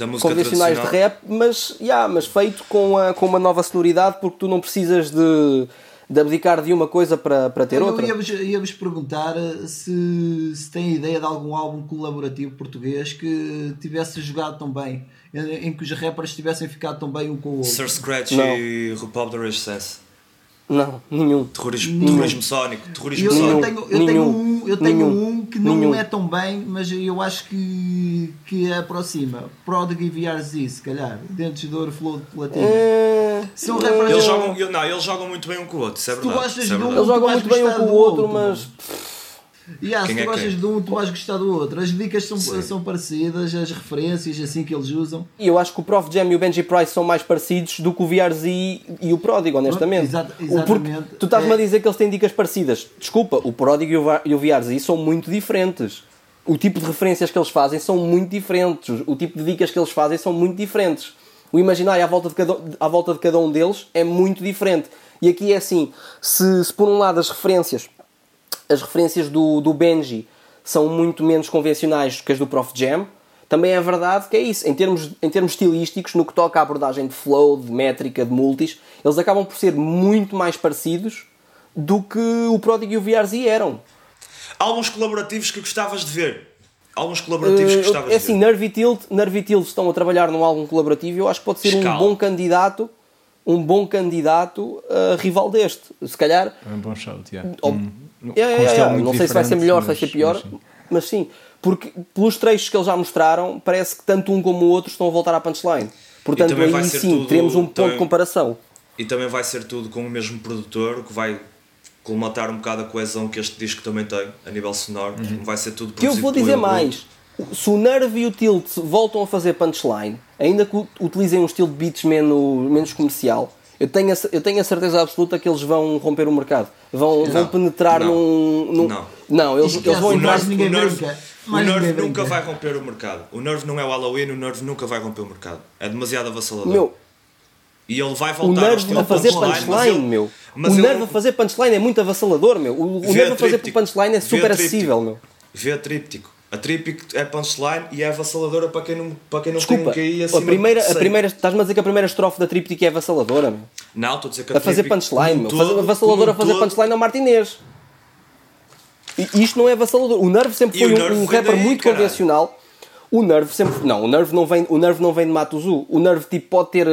música convencionais de rap, mas, yeah, mas feito com, a, com uma nova sonoridade, porque tu não precisas de, de abdicar de uma coisa para, para ter Eu outra. ia-vos ia-vos perguntar eh, se, se tem ideia de algum álbum colaborativo português que tivesse jogado tão bem, em, em que os rappers tivessem ficado tão bem um com o outro. Sir Scratch Não. e da Recess. Não, nenhum. Terrorismo, terrorismo sónico. Terrorismo Eu, eu sónico. tenho, eu tenho Nenhum. um, eu tenho Nenhum. um que não Nenhum. é tão bem, mas eu acho que, que aproxima. Prodigy VRZ, se calhar. Dentes de ouro, flow de platina. É, São rappers Eles jogam, eu- não, eles jogam muito bem um com o outro, isso é Se tu verdade. gostas é de um- verdade. Eles jogam muito bem um com o do outro, outro. mas Yeah, Quem se é tu quem? gostas de um, tu vais gostar do outro. As dicas são, Sim. são parecidas, as referências assim que eles usam. E eu acho que o Prof Jam e o Benji Price são mais parecidos do que o VRZ e o Pródigo, honestamente. Exata- O- porque exatamente. tu estás-me a É. dizer que eles têm dicas parecidas. Desculpa, o Pródigo e o e o VRZ são muito diferentes. O tipo de referências que eles fazem são muito diferentes. O tipo de dicas que eles fazem são muito diferentes. O imaginário à volta de cada, à volta de cada um deles é muito diferente. E aqui é assim: se, se por um lado as referências as referências do, do Benji são muito menos convencionais que as do Prof Jam. Também é verdade que é isso. Em termos, em termos estilísticos, no que toca à abordagem de flow, de métrica, de multis, eles acabam por ser muito mais parecidos do que o Prodigy e o VRZ eram. Álbuns colaborativos que gostavas de ver. Álbuns colaborativos que Uh, gostavas é assim, de ver. Nerve e Tilt, Nerve e Tilt estão a trabalhar num álbum colaborativo e eu acho que pode ser um Escala. bom candidato um bom candidato a rival deste. Se calhar É um bom shout, yeah. Ou- Um- Yeah, yeah, com yeah, estilo muito Não sei se vai ser melhor, se vai ser pior, mas sim. mas sim. Porque pelos trechos que eles já mostraram, parece que tanto um como o outro estão a voltar à punchline. Portanto, aí ser sim, tudo- teremos um ponto também- de comparação. E também vai ser tudo com o mesmo produtor, o que vai colmatar um bocado a coesão que este disco também tem, a nível sonoro. Vai ser tudo Uhum. Que eu vou dizer mais. Se o Nerve e o Tilt voltam a fazer punchline, ainda que utilizem um estilo de beats menos, menos comercial, eu tenho, a, eu tenho a certeza absoluta que eles vão romper o mercado. Vão, vão penetrar não, num, num- não. Não, eles, eles vão O o entrar. O Nerve, o Nerve nunca vai romper o mercado. O Nerve não é o Halloween, o Nerve nunca vai romper o mercado. É demasiado avassalador. Meu, e ele vai o voltar ao Nerve a fazer punchline, punchline, mas ele- meu. o Nerve a fazer punchline é muito avassalador, meu. O, o Nerve a fazer punchline é super acessível, meu. Vê a tríptico. A tríptico é punchline e é avassaladora para quem não, para quem não Desculpa, tem um QI a acima primeira, de a 100. primeira, estás-me a dizer que a primeira estrofe da tríptica é avassaladora, meu. Não, estou a dizer que A fazer tríptico, punchline, meu. Fazer, todo- avassaladora a fazer todo- punchline é o Martinez. E isto não é avassalador. O Nerve sempre E foi um, um rapper daí, muito caralho. convencional. O Nerve sempre. Não, o Nerve não vem, o Nerve não vem de Matuzu. O Nerve tipo, pode ter.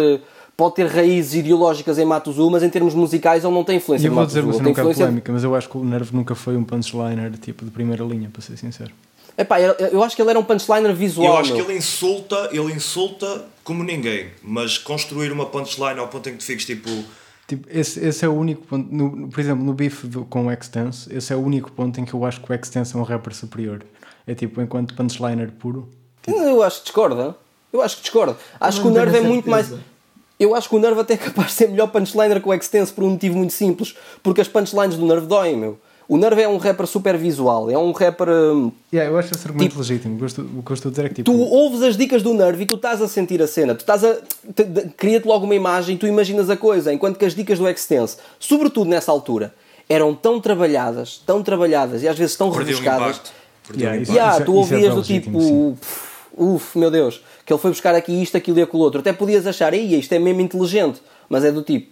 Pode ter raízes ideológicas em Matuzu, mas em termos musicais ele não tem E influência eu em vou dizer tem bocado influência. polémica, mas eu acho que o Nerve nunca foi um punchliner tipo de primeira linha, para ser sincero. Epá, eu eu acho que ele era um punchliner visual. Eu acho que meu. ele insulta, ele insulta como ninguém, mas construir uma punchline ao ponto em que tu fiques tipo. Tipo, esse, esse é o único ponto, no- no- por exemplo, no beef do- com o Extense, esse é o único ponto em que eu acho que o Extense é um rapper superior. É tipo, enquanto punchliner puro, Eu acho que discorda. Eu acho que discorda. Acho que o Nerve é muito mais. Eu acho que o Nerve até é capaz de ser melhor punchliner que o Extense por um motivo muito simples. Porque as punchlines do Nerve doem, meu. O Nerve é um rapper super visual. É um rapper. hum, yeah, eu acho esse argumento legítimo. O que eu estou- o que eu estou a dizer é que tipo, Tu ouves as dicas do Nerve e tu estás a sentir a cena. Tu estás a. te- te- Cria-te logo uma imagem, tu imaginas a coisa. Enquanto que as dicas do Extense, sobretudo nessa altura, eram tão trabalhadas, tão trabalhadas e às vezes tão Perdeu um rebuscadas. Perdeu Yeah, um isso- impacto. Yeah, isso é- tu isso é ouvias bem do tipo, legítimo. "Pff, uf, meu Deus, que ele foi buscar aqui isto, aquilo e aquilo outro. Até podias achar, ei, isto é mesmo inteligente, mas é do tipo.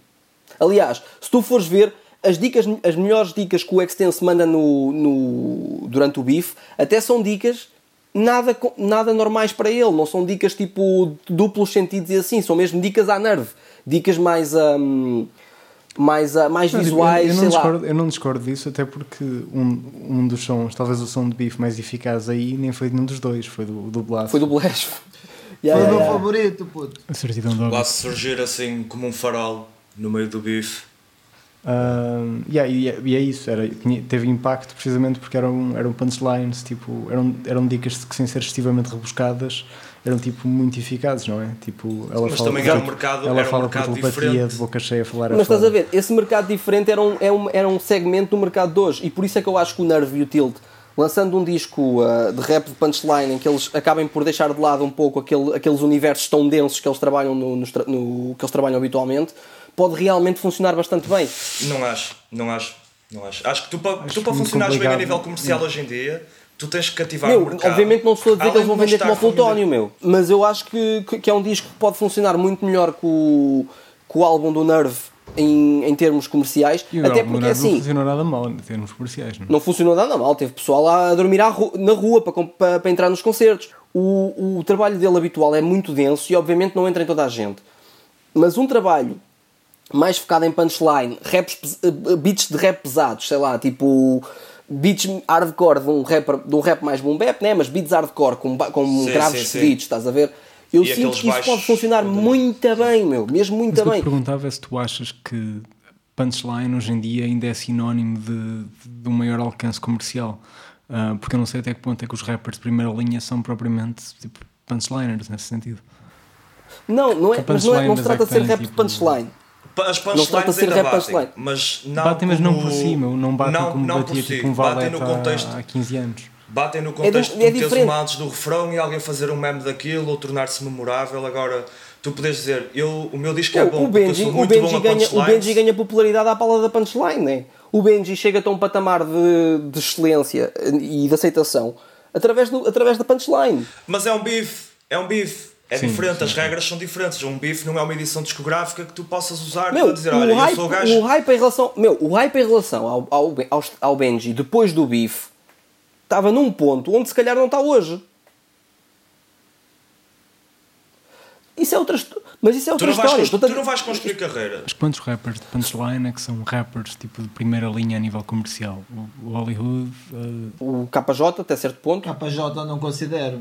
Aliás, se tu fores ver, as dicas, as melhores dicas que o Extense manda no, no, durante o bife, até são dicas nada, nada normais para ele, não são dicas tipo duplos sentidos e assim, são mesmo dicas à nerve, dicas mais, hum, mais, ah, mais Não, tipo, visuais, eu, eu, sei não lá. discordo, eu não discordo disso, até porque um, um dos sons, talvez o som de beef mais eficaz aí, nem foi de nenhum dos dois, foi do, do Blast. Foi do Blash. Foi Yeah, o meu yeah, yeah. favorito, puto. A certidão de. Quase surgir assim como um farol no meio do bife. Uh, yeah, e, é, e, é isso, era, teve impacto precisamente porque eram, eram punchlines, tipo, eram, eram dicas que sem ser excessivamente rebuscadas eram tipo muito eficazes, não é? Tipo, ela mas fala também era um mercado, ela era fala um mercado diferente. de boca cheia a falar Mas estás a ver, esse mercado diferente era um, era, um, era um segmento do mercado de hoje e por isso é que eu acho que o Nerve e o Tilt lançando um disco uh, de rap de punchline em que eles acabem por deixar de lado um pouco aquele, aqueles universos tão densos que eles trabalham no, no, no, que eles trabalham habitualmente, pode realmente funcionar bastante bem. Não acho, não acho, não acho. Acho que tu, para, tu para funcionares bem a nível comercial hoje em dia tu tens que cativar meu, o mercado. Obviamente não estou a dizer que eles vão vender como o Plutónio, meu. Mas eu acho que, que é um disco que pode funcionar muito melhor que o, que o álbum do Nerve em, em termos comerciais. E até porque assim. Não funcionou nada mal em termos comerciais, não? Não funcionou nada mal. Teve pessoal lá a dormir na rua para, para, para entrar nos concertos. O, o trabalho dele habitual é muito denso e obviamente não entra em toda a gente. Mas um trabalho mais focado em punchline, raps, eh, beats de rap pesados, sei lá, tipo beats hardcore de um, rapper, de um rap mais boom bap, né? mas beats hardcore com, com sim, graves sim, sim. estás a ver? Eu e sinto que isso pode funcionar muito bem, meu, mesmo muito mas bem. Eu te perguntava é se tu achas que punchline hoje em dia ainda é sinónimo de, de um maior alcance comercial. Uh, porque eu não sei até que ponto é que os rappers de primeira linha são propriamente tipo, punchliners nesse sentido. Não, não é, mas não, é, não se trata é de ser rap tipo, de punchline. As punchlines ainda batem, punchline. mas não Batem, mas como... não por cima, não batem não, como não batia si. tipo um batem no contexto, há 15 anos. Batem no contexto é, de meter os do refrão e alguém fazer um meme daquilo ou tornar-se memorável. Agora, tu podes dizer, eu, o meu disco é bom, o Benji, o Benji ganha, O Benji ganha popularidade à pala da punchline, né? O Benji chega a um patamar de, de excelência e de aceitação através, do, através da punchline. Mas é um bife, é um bife é sim, diferente, sim, as regras são diferentes. Um bife não é uma edição discográfica que tu possas usar meu, para dizer, olha, hype, eu sou o gajo. O hype em relação, meu, o hype em relação ao, ao, ao, ao Benji depois do bife estava num ponto onde se calhar não está hoje. Isso é outra mas isso é outra tu história. Tu não vais construir carreira. Mas quantos rappers de punchline é que são rappers tipo de primeira linha a nível comercial? O, Hollywood? Uh... O KJ até certo ponto. KJ não considero.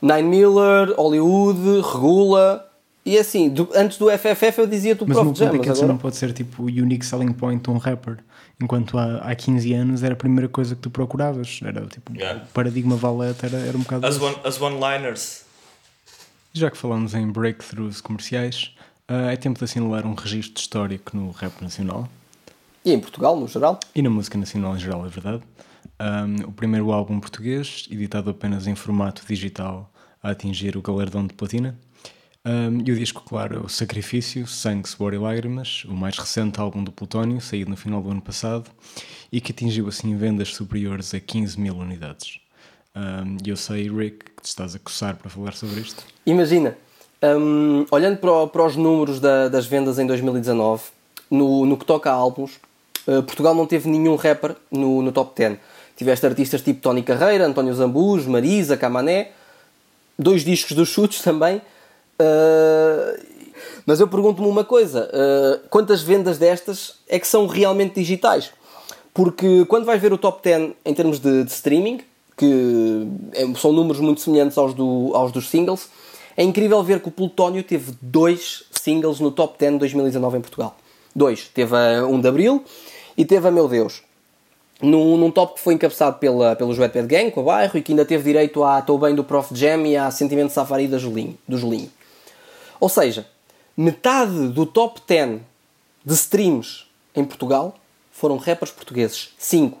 Nine Miller, Hollywood, Regula. E assim, do, antes do FFF eu dizia tu mas Prof Jam, mas agora... não pode ser tipo o unique selling point de um rapper. Enquanto há, há 15 anos era a primeira coisa que tu procuravas. Era tipo, yeah. o paradigma valete era, era um bocado. As, one, as one-liners. Já que falamos em breakthroughs comerciais, uh, é tempo de assinalar um registro histórico no rap nacional. E em Portugal, no geral. E na música nacional em geral, é verdade. Um, o primeiro álbum português, editado apenas em formato digital, a atingir o galardão de platina. Um, e o disco, claro, o Sacrifício, Sangue, Suor e Lágrimas, o mais recente álbum do Plutónio, saído no final do ano passado, e que atingiu assim vendas superiores a 15 mil unidades. E um, eu sei, Rick, que te estás a coçar para falar sobre isto. Imagina, um, olhando para, para, os números da, das vendas em 2019, no, no que toca a álbuns, uh, Portugal não teve nenhum rapper no, no top 10. Tiveste artistas tipo Tony Carreira, António Zambus, Marisa, Camané, dois discos dos chutes também. Uh, mas eu pergunto-me uma coisa: uh, quantas vendas destas é que são realmente digitais? Porque quando vais ver o top 10 em termos de, de streaming, que é, são números muito semelhantes aos, do, aos dos singles, é incrível ver que o Plutónio teve dois singles no top 10 de 2019 em Portugal. Dois. Teve a 1 de Abril e teve a Meu Deus num, num top que foi encabeçado pela, pelo Wetpad Gang, com o bairro, e que ainda teve direito à Tô Bem do Prof Jam e à Sentimento Safari da Julinho, do Julinho. Ou seja, metade do top 10 de streams em Portugal foram rappers portugueses. 5.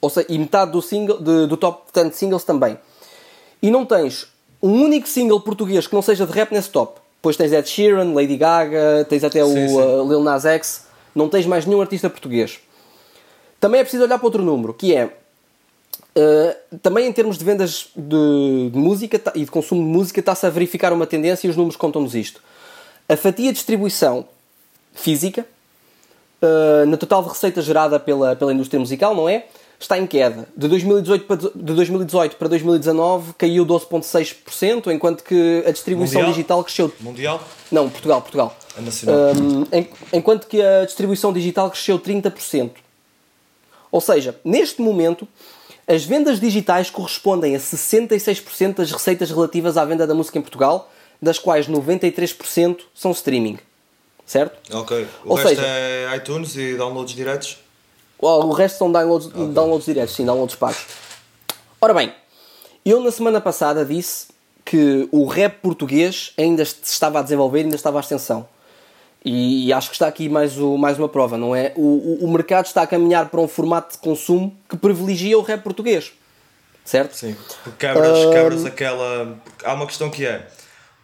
Ou seja, e metade do, single, de, do top 10 de singles também. E não tens um único single português que não seja de rap nesse top. Depois tens Ed Sheeran, Lady Gaga, tens até sim, o sim. Uh, Lil Nas X. Não tens mais nenhum artista português. Também é preciso olhar para outro número, que é Uh, também em termos de vendas de, de música e de consumo de música está-se a verificar uma tendência e os números contam-nos isto. A fatia de distribuição física, uh, na total de receita gerada pela, pela indústria musical, não é? Está em queda. De 2018 para, de 2018 para 2019 caiu 12,6%, enquanto que a distribuição Mundial? digital cresceu. Mundial? Não, Portugal, Portugal. A nacional. Um, enquanto que a distribuição digital cresceu 30%. Ou seja, neste momento, as vendas digitais correspondem a 66% das receitas relativas à venda da música em Portugal, das quais 93% são streaming. certo? Ok. O Ou resto seja- é iTunes e downloads diretos? O resto são downloads, downloads diretos, sim, downloads pagos. Ora bem, eu na semana passada disse que o rap português ainda se estava a desenvolver, ainda estava à extensão. E, e acho que está aqui mais, o, mais uma prova, não é? O, o, o mercado está a caminhar para um formato de consumo que privilegia o rap português. Certo? Sim. Porque quebras, Ah, quebras aquela. porque Há uma questão que é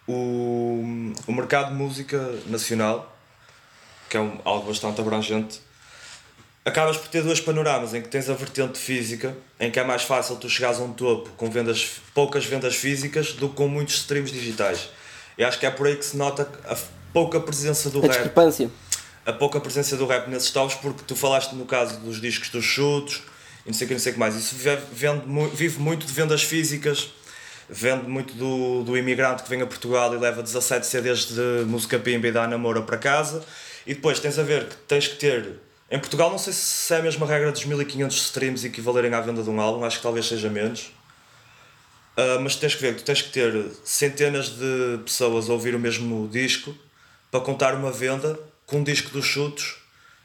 o, o mercado de música nacional, que é um- algo bastante abrangente, acabas por ter dois panoramas em que tens a vertente física, em que é mais fácil tu chegares a um topo com vendas, poucas vendas físicas do que com muitos streams digitais. E acho que é por aí que se nota a pouca presença do A rap discrepância. a pouca presença do rap nesses tops, porque tu falaste no caso dos discos dos chutos e não sei o que, não sei o que mais. Isso vive, vende vive muito de vendas físicas, vende muito do, do imigrante que vem a Portugal e leva 17 CDs de música pimba e dá namora para casa. E depois tens a ver que tens que ter. Em Portugal, não sei se é a mesma regra dos 1500 streams equivalerem à venda de um álbum, acho que talvez seja menos. Ah, mas tens que ver que tu tens que ter centenas de pessoas a ouvir o mesmo disco para contar uma venda com um disco dos chutos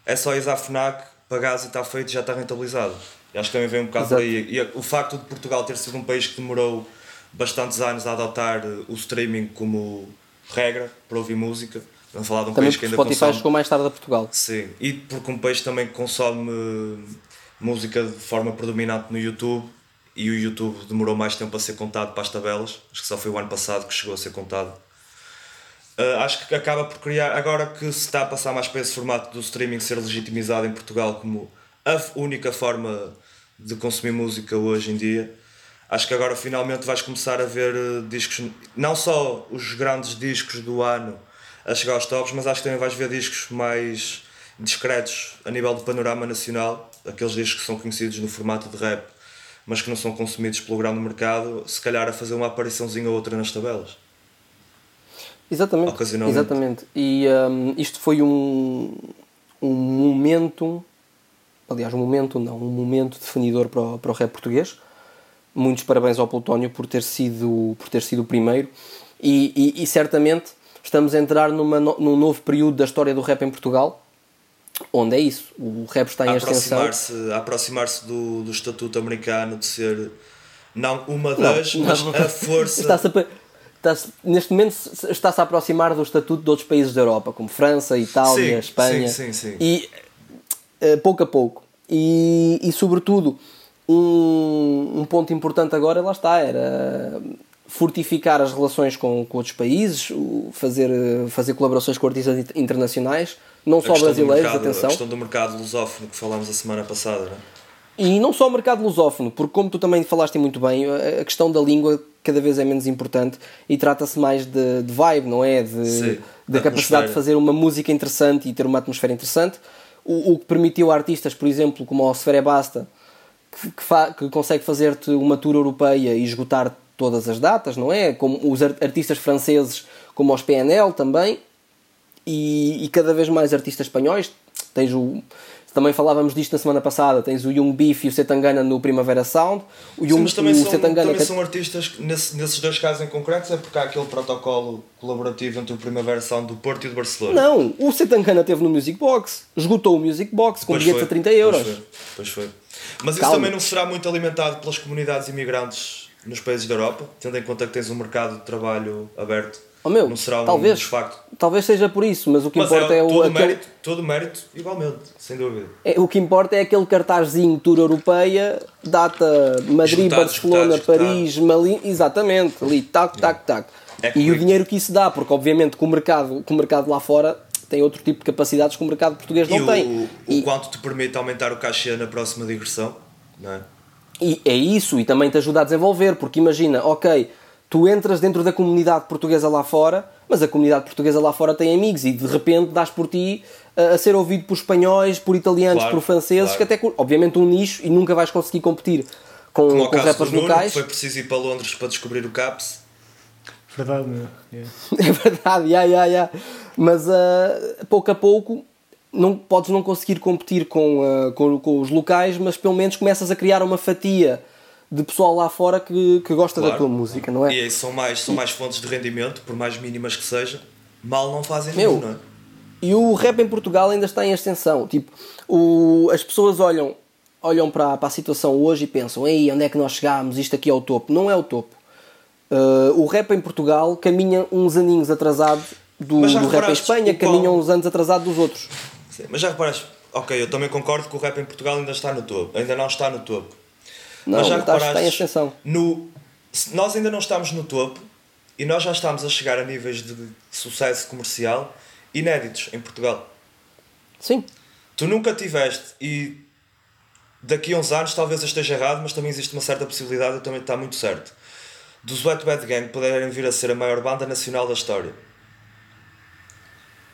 é só ir à FNAC, pagares e está feito já está rentabilizado. E acho que também vem um bocado por aí. E o facto de Portugal ter sido um país que demorou bastantes anos a adotar eh, o streaming como regra para ouvir música, vamos falar de um Também país que ainda Spotify consome. chegou mais tarde a Portugal. Sim, e porque um país também consome eh, música de forma predominante no YouTube e o YouTube demorou mais tempo a ser contado para as tabelas, acho que só foi o ano passado que chegou a ser contado. Eh, acho que acaba por criar, agora que se está a passar mais para esse formato do streaming ser legitimizado em Portugal como a única forma de consumir música hoje em dia, acho que agora finalmente vais começar a ver eh, discos, não só os grandes discos do ano a chegar aos tops, mas acho que também vais ver discos mais discretos a nível do panorama nacional, aqueles discos que são conhecidos no formato de rap, mas que não são consumidos pelo grande mercado, se calhar a fazer uma apariçãozinha ou outra nas tabelas. Exatamente. Ocasionalmente. Exatamente. E hum, isto foi um, um momento, aliás, um momento não, um momento definidor para o, para o rap português. Muitos parabéns ao Plutónio por ter sido, por ter sido o primeiro. E, e- e certamente estamos a entrar numa, no- num novo período da história do rap em Portugal, onde é isso. O rap está em a extensão. aproximar-se a aproximar-se do, do estatuto americano de ser não uma das, não. mas a força. Está-se a- está-se- neste momento se- está-se a aproximar do estatuto de outros países da Europa, como França, Itália, Sim, Espanha. sim, sim, sim. E eh, pouco a pouco. E, e sobretudo, um, um ponto importante agora, lá está, era fortificar as relações com, com outros países, fazer, fazer colaborações com artistas int- internacionais, não a só brasileiros, mercado- A atenção. questão do mercado lusófono que falámos a semana passada, não é? E não só o mercado lusófono, porque como tu também falaste muito bem, a a questão da língua cada vez é menos importante e trata-se mais de, de vibe, não é? De, Sim, da da capacidade de fazer uma música interessante e ter uma atmosfera interessante. O, o que permitiu a artistas, por exemplo, como o Sfere Basta, que, que, fa- que consegue fazer-te uma tour europeia e esgotar todas as datas, não é? Como os ar- artistas franceses, como os PNL também, e, e cada vez mais artistas espanhóis. Tens o. Também falávamos disto na semana passada. Tens o Young Beef e o Setangana no Primavera Sound. O, Sim, Young, mas também, o são, Setangana também que- são artistas nesse- nesses dois casos em concreto é porque há aquele protocolo colaborativo entre o Primavera Sound do Porto e o de Barcelona. Não, o Setangana teve no Music Box. Esgotou o Music Box com Pois bilhetes foi, a 30 euros. Pois foi, pois foi. Mas isso Calma. também não será muito alimentado pelas comunidades imigrantes nos países da Europa, tendo em conta que tens um mercado de trabalho aberto. Oh, meu, não será um talvez, talvez seja por isso, mas o que Mas importa é, é, o, todo, aquele- mérito, todo mérito, igualmente, sem dúvida. é- o que importa é aquele cartazzinho Tour Europeia, data Madrid, Barcelona, Paris, Malin, exatamente, ali, tac, tac, tac. É e o dinheiro que isso dá, porque obviamente que o mercado, que o mercado lá fora tem outro tipo de capacidades que o mercado português não o, tem. o E- quanto te permite aumentar o cachê na próxima digressão, não é? E é isso, e também te ajuda a desenvolver, porque imagina, ok, tu entras dentro da comunidade portuguesa lá fora, mas a comunidade portuguesa lá fora tem amigos e de repente dás por ti a, a ser ouvido por espanhóis, por italianos, Claro, por franceses, claro. que até, obviamente, um nicho e nunca vais conseguir competir com, Como com rappers locais. foi preciso ir para Londres para descobrir o CAPS. Verdade, meu. Yeah. É verdade, ya, ya, ya. mas ah, pouco a pouco não, podes não conseguir competir com, ah, com, com os locais, mas pelo menos começas a criar uma fatia de pessoal lá fora que, que gosta da Claro. tua música, não é? E aí são mais, são mais fontes de rendimento, por mais mínimas que sejam. Mal não fazem Meu, nenhum, não é? E o rap em Portugal ainda está em ascensão. Tipo, o, as pessoas olham, olham para, para a situação hoje e pensam: Ei, onde é que nós chegámos? Isto aqui é o topo. Não é o topo. Uh, o rap em Portugal caminha uns aninhos atrasado do, do rap em Espanha, caminha uns anos atrasado dos outros. Sim, mas já reparaste, ok, eu também concordo que o rap em Portugal ainda está no topo, ainda não está no topo. Não, mas já está, está em ascensão. No, nós ainda não estamos no topo e nós já estamos a chegar a níveis de sucesso comercial inéditos em Portugal. Sim. Tu nunca tiveste e daqui a uns anos talvez eu esteja errado, mas também existe uma certa possibilidade, eu também está muito certo dos Wet Bad Gang poderem vir a ser a maior banda nacional da história.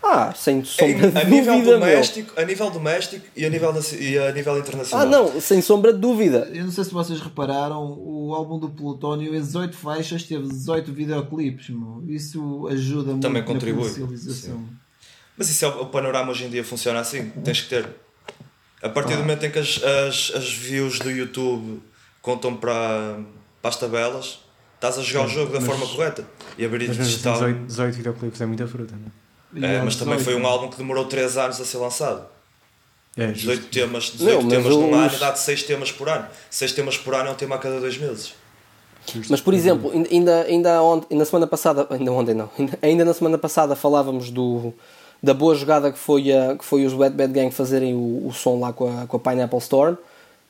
Ah, sem sombra de a dúvida. Nível doméstico, a nível doméstico e a nível, e a nível internacional. Ah, não, sem sombra de dúvida. Eu não sei se vocês repararam, o álbum do Plutónio, as 18 faixas, teve 18 videoclipes. Meu. Isso ajuda Também muito contribui. na comercialização. Sim. Mas isso é o, panorama hoje em dia funciona assim. Tens que ter. A partir ah. do momento em que as, as, as views do YouTube contam para, para as tabelas, estás a jogar o jogo da mas, forma correta. E abrir mas digital. 18, 18 videoclipes é muita fruta, não é? É, mas também foi um álbum que demorou 3 anos a ser lançado. É, 18 temas, 18 não, temas num ano, dá de 6 temas por ano. 6 temas por ano é um tema a cada 2 meses. Mas por exemplo, ainda, ainda ontem, na semana passada, ainda ontem não, ainda na semana passada falávamos do, da boa jogada que foi, a, que foi os Wet Bad Gang fazerem o, o som lá com a, com a Pineapple Storm,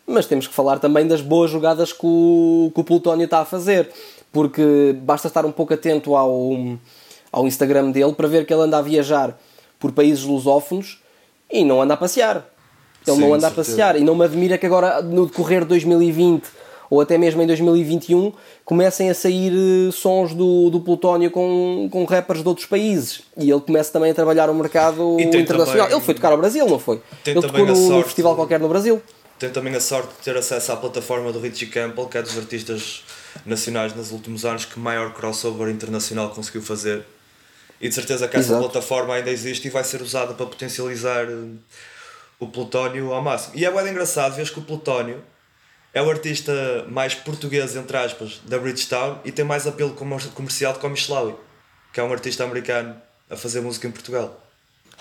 mas temos que falar também das boas jogadas que o, que o Plutónio está a fazer, porque basta estar um pouco atento ao, ao Instagram dele para ver que ele anda a viajar por países lusófonos e não anda a passear. Ele Sim, não anda a passear. E não me admira que agora, no decorrer de 2020 ou até mesmo em 2021, comecem a sair eh, sons do, do Plutónio com, com rappers de outros países. E ele começa também a trabalhar o mercado internacional. Também, ele foi tocar ao Brasil, não foi? Ele tocou num sorte, festival qualquer no Brasil. Tem também a sorte de ter acesso à plataforma do Richie Campbell, que é dos artistas nacionais nos últimos anos que maior crossover internacional conseguiu fazer e de certeza que essa Exato. plataforma ainda existe e vai ser usada para potencializar eh, o Plutónio ao máximo. E é bem engraçado, vês que o Plutónio é o artista mais português, entre aspas, da Bridgetown e tem mais apelo comercial do que o Michelawi, que é um artista americano a fazer música em Portugal.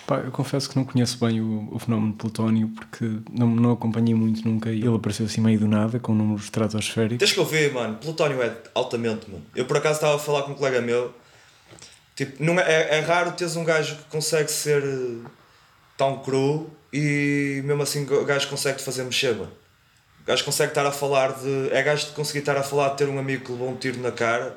Pá, eu confesso que não conheço bem o, o fenómeno de Plutónio porque não, não acompanhei muito nunca e ele apareceu assim meio do nada com números estratosféricos. Tens que ouvir, mano. Plutónio é altamente, mano. Eu por acaso estava a falar com um colega meu Tipo, não é, é, é raro teres um gajo que consegue ser eh, tão cru e mesmo assim o gajo consegue te fazer mexer, mano. O gajo consegue estar a falar de. É gajo de conseguir estar a falar de ter um amigo que levou um tiro na cara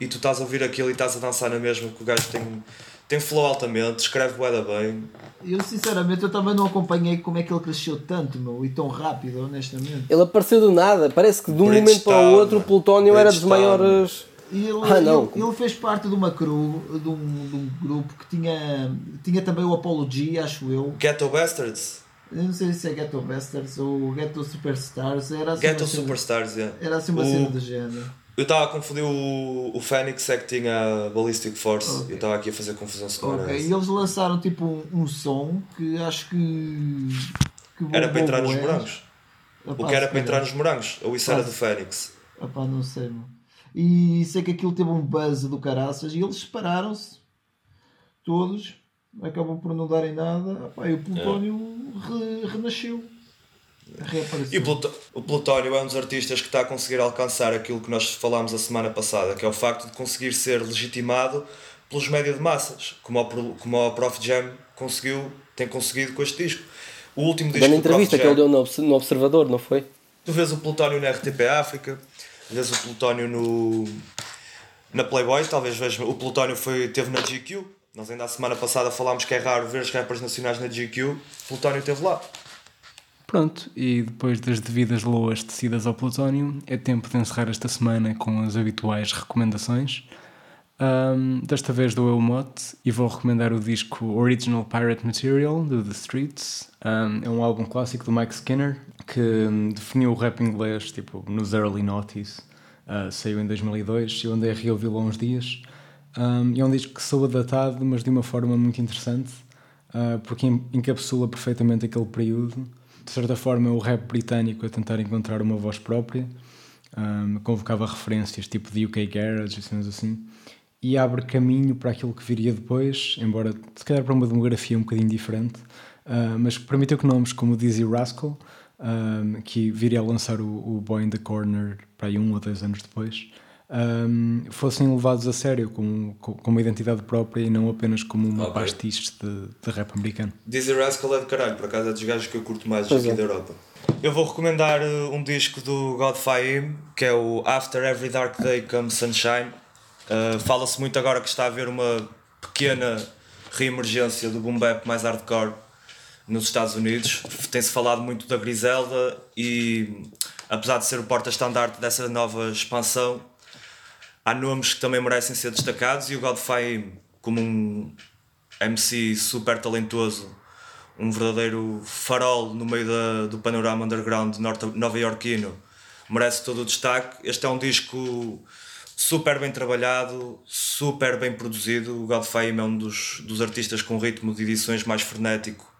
e tu estás a ouvir aquilo e estás a dançar na mesma, que o gajo tem, tem flow altamente, escreve bué bem. Eu sinceramente eu também não acompanhei como é que ele cresceu tanto, meu, e tão rápido, honestamente. Ele apareceu do nada, parece que de um momento para o outro o Plutónio era dos maiores e ele, ah, não. Ele, ele, fez parte de uma crew, de um, de um grupo que tinha, tinha também o Apology, acho eu. Ghetto Bastards? Eu não sei se é Ghetto Bastards ou Ghetto Superstars. Era assim Ghetto Superstars, yeah. Era assim uma o, cena do género. Eu estava a confundir o, o Phoenix é que tinha Ballistic Force. Okay. Eu estava aqui a fazer confusão com Ok, e eles lançaram tipo um, um som que acho que. que era para entrar nos morangos. o que era para entrar nos morangos? Ou isso era do Phoenix? Epá, não sei, mano e sei que aquilo teve um buzz do caraças e eles separaram-se todos, acabam por não darem nada Epá, e o Plutónio é. re, renasceu. E o, o Plutónio é um dos artistas que está a conseguir alcançar aquilo que nós falámos a semana passada, que é o facto de conseguir ser legitimado pelos médias de massas, como o, como o Prof Jam conseguiu, tem conseguido com este disco. O último disco da entrevista que ele deu no, no Observador, não foi? Tu vês o Plutónio na RTP África, vês o Plutónio no, na Playboy, talvez veja. O Plutónio foi, teve na GQ. Nós ainda a semana passada falámos que é raro ver os rappers nacionais na GQ. Plutónio esteve lá. Pronto, e depois das devidas loas tecidas ao Plutónio, é tempo de encerrar esta semana com as habituais recomendações. Um, desta vez dou eu o mote e vou recomendar o disco Original Pirate Material do The Streets. Um, é um álbum clássico do Mike Skinner, que hum, definiu o rap inglês tipo, nos early noughties. Uh, saiu em 2002 e eu andei a reouvi-lo há uns dias. Um, é um disco que soa datado, mas de uma forma muito interessante, uh, porque encapsula perfeitamente aquele período. De certa forma, é o rap britânico a tentar encontrar uma voz própria. Um, convocava referências tipo de UK Garage e cenas assim. e abre caminho para aquilo que viria depois, embora se calhar para uma demografia um bocadinho diferente, uh, mas permitiu que nomes como Dizzy Rascal, um, que viria a lançar o, o, Boy in the Corner para aí um ou dois anos depois, um, fossem levados a sério com, com, uma identidade própria e não apenas como uma okay. pastiche de, de rap americano. Dizzy Rascal é de caralho, por acaso é dos gajos que eu curto mais pois aqui é. da Europa. Eu vou recomendar uh, um disco do Godfire, que é o After Every Dark Day Comes Sunshine. Uh, Fala-se muito agora que está a haver uma pequena reemergência do boom bap mais hardcore nos Estados Unidos. Tem-se falado muito da Griselda e, apesar de ser o porta-estandarte dessa nova expansão, há nomes que também merecem ser destacados e o Godfrey, como um MC super talentoso, um verdadeiro farol no meio da, do panorama underground nova-iorquino, merece todo o destaque. Este é um disco super bem trabalhado, super bem produzido. O Godfrey é um dos, dos artistas com ritmo de edições mais frenético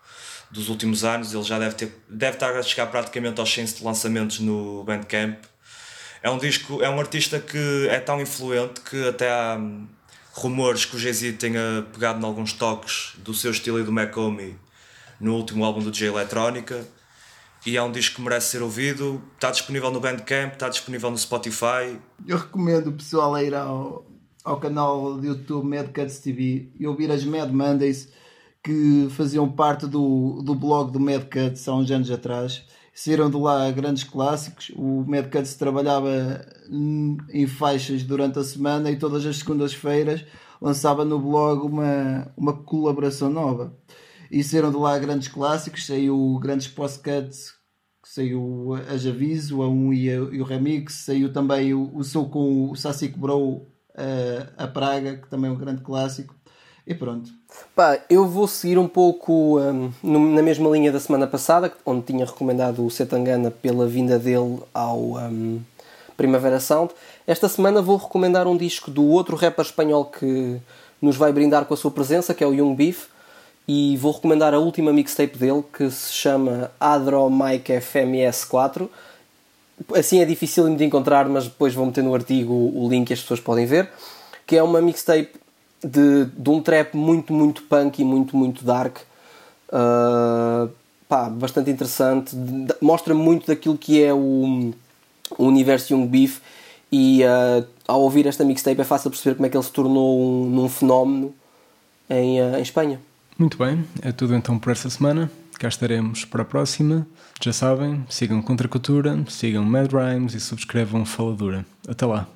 dos últimos anos. Ele já deve, ter, deve estar a chegar praticamente aos 100 de lançamentos no Bandcamp. É um disco, é um artista que é tão influente que até há hum, rumores que o Jay-Z tenha pegado em alguns toques do seu estilo e do Macomie no último álbum do J Eletrónica. E é um disco que merece ser ouvido. Está disponível no Bandcamp, está disponível no Spotify. Eu recomendo o pessoal a ir ao, ao canal do YouTube Mad Cuts TV e ouvir as Mad Mondays que faziam parte do, do blog do Mad Cuts há uns anos atrás. Saíram de lá grandes clássicos. O Mad Cuts trabalhava em faixas durante a semana e todas as segundas-feiras lançava no blog uma, uma colaboração nova. E saíram de lá grandes clássicos, saiu grandes post-cuts, saiu as Aviso, a 1 e, e, o Remix, saiu também o, o Sou com o Sassic Bro, a, a Praga, que também é um grande clássico. E pronto. Pá, eu vou seguir um pouco um, na mesma linha da semana passada, onde tinha recomendado o Setangana pela vinda dele ao um, Primavera Sound. Esta semana vou recomendar um disco do outro rapper espanhol que nos vai brindar com a sua presença, que é o Young Beef. E vou recomendar a última mixtape dele, que se chama Adro Mike FMS 4. Assim é difícil de encontrar, mas depois vou meter no artigo o link e as pessoas podem ver. Que é uma mixtape de, de um trap muito, muito punk e muito, muito dark. Uh, pá, bastante interessante. Mostra muito daquilo que é o, o universo Young Beef. E uh, ao ouvir esta mixtape é fácil perceber como é que ele se tornou um, num fenómeno em, uh, em Espanha. Muito bem, é tudo então por esta semana. Cá estaremos para a próxima. Já sabem, sigam Contra Cultura, sigam Mad Rhymes e subscrevam Faladura. Até lá!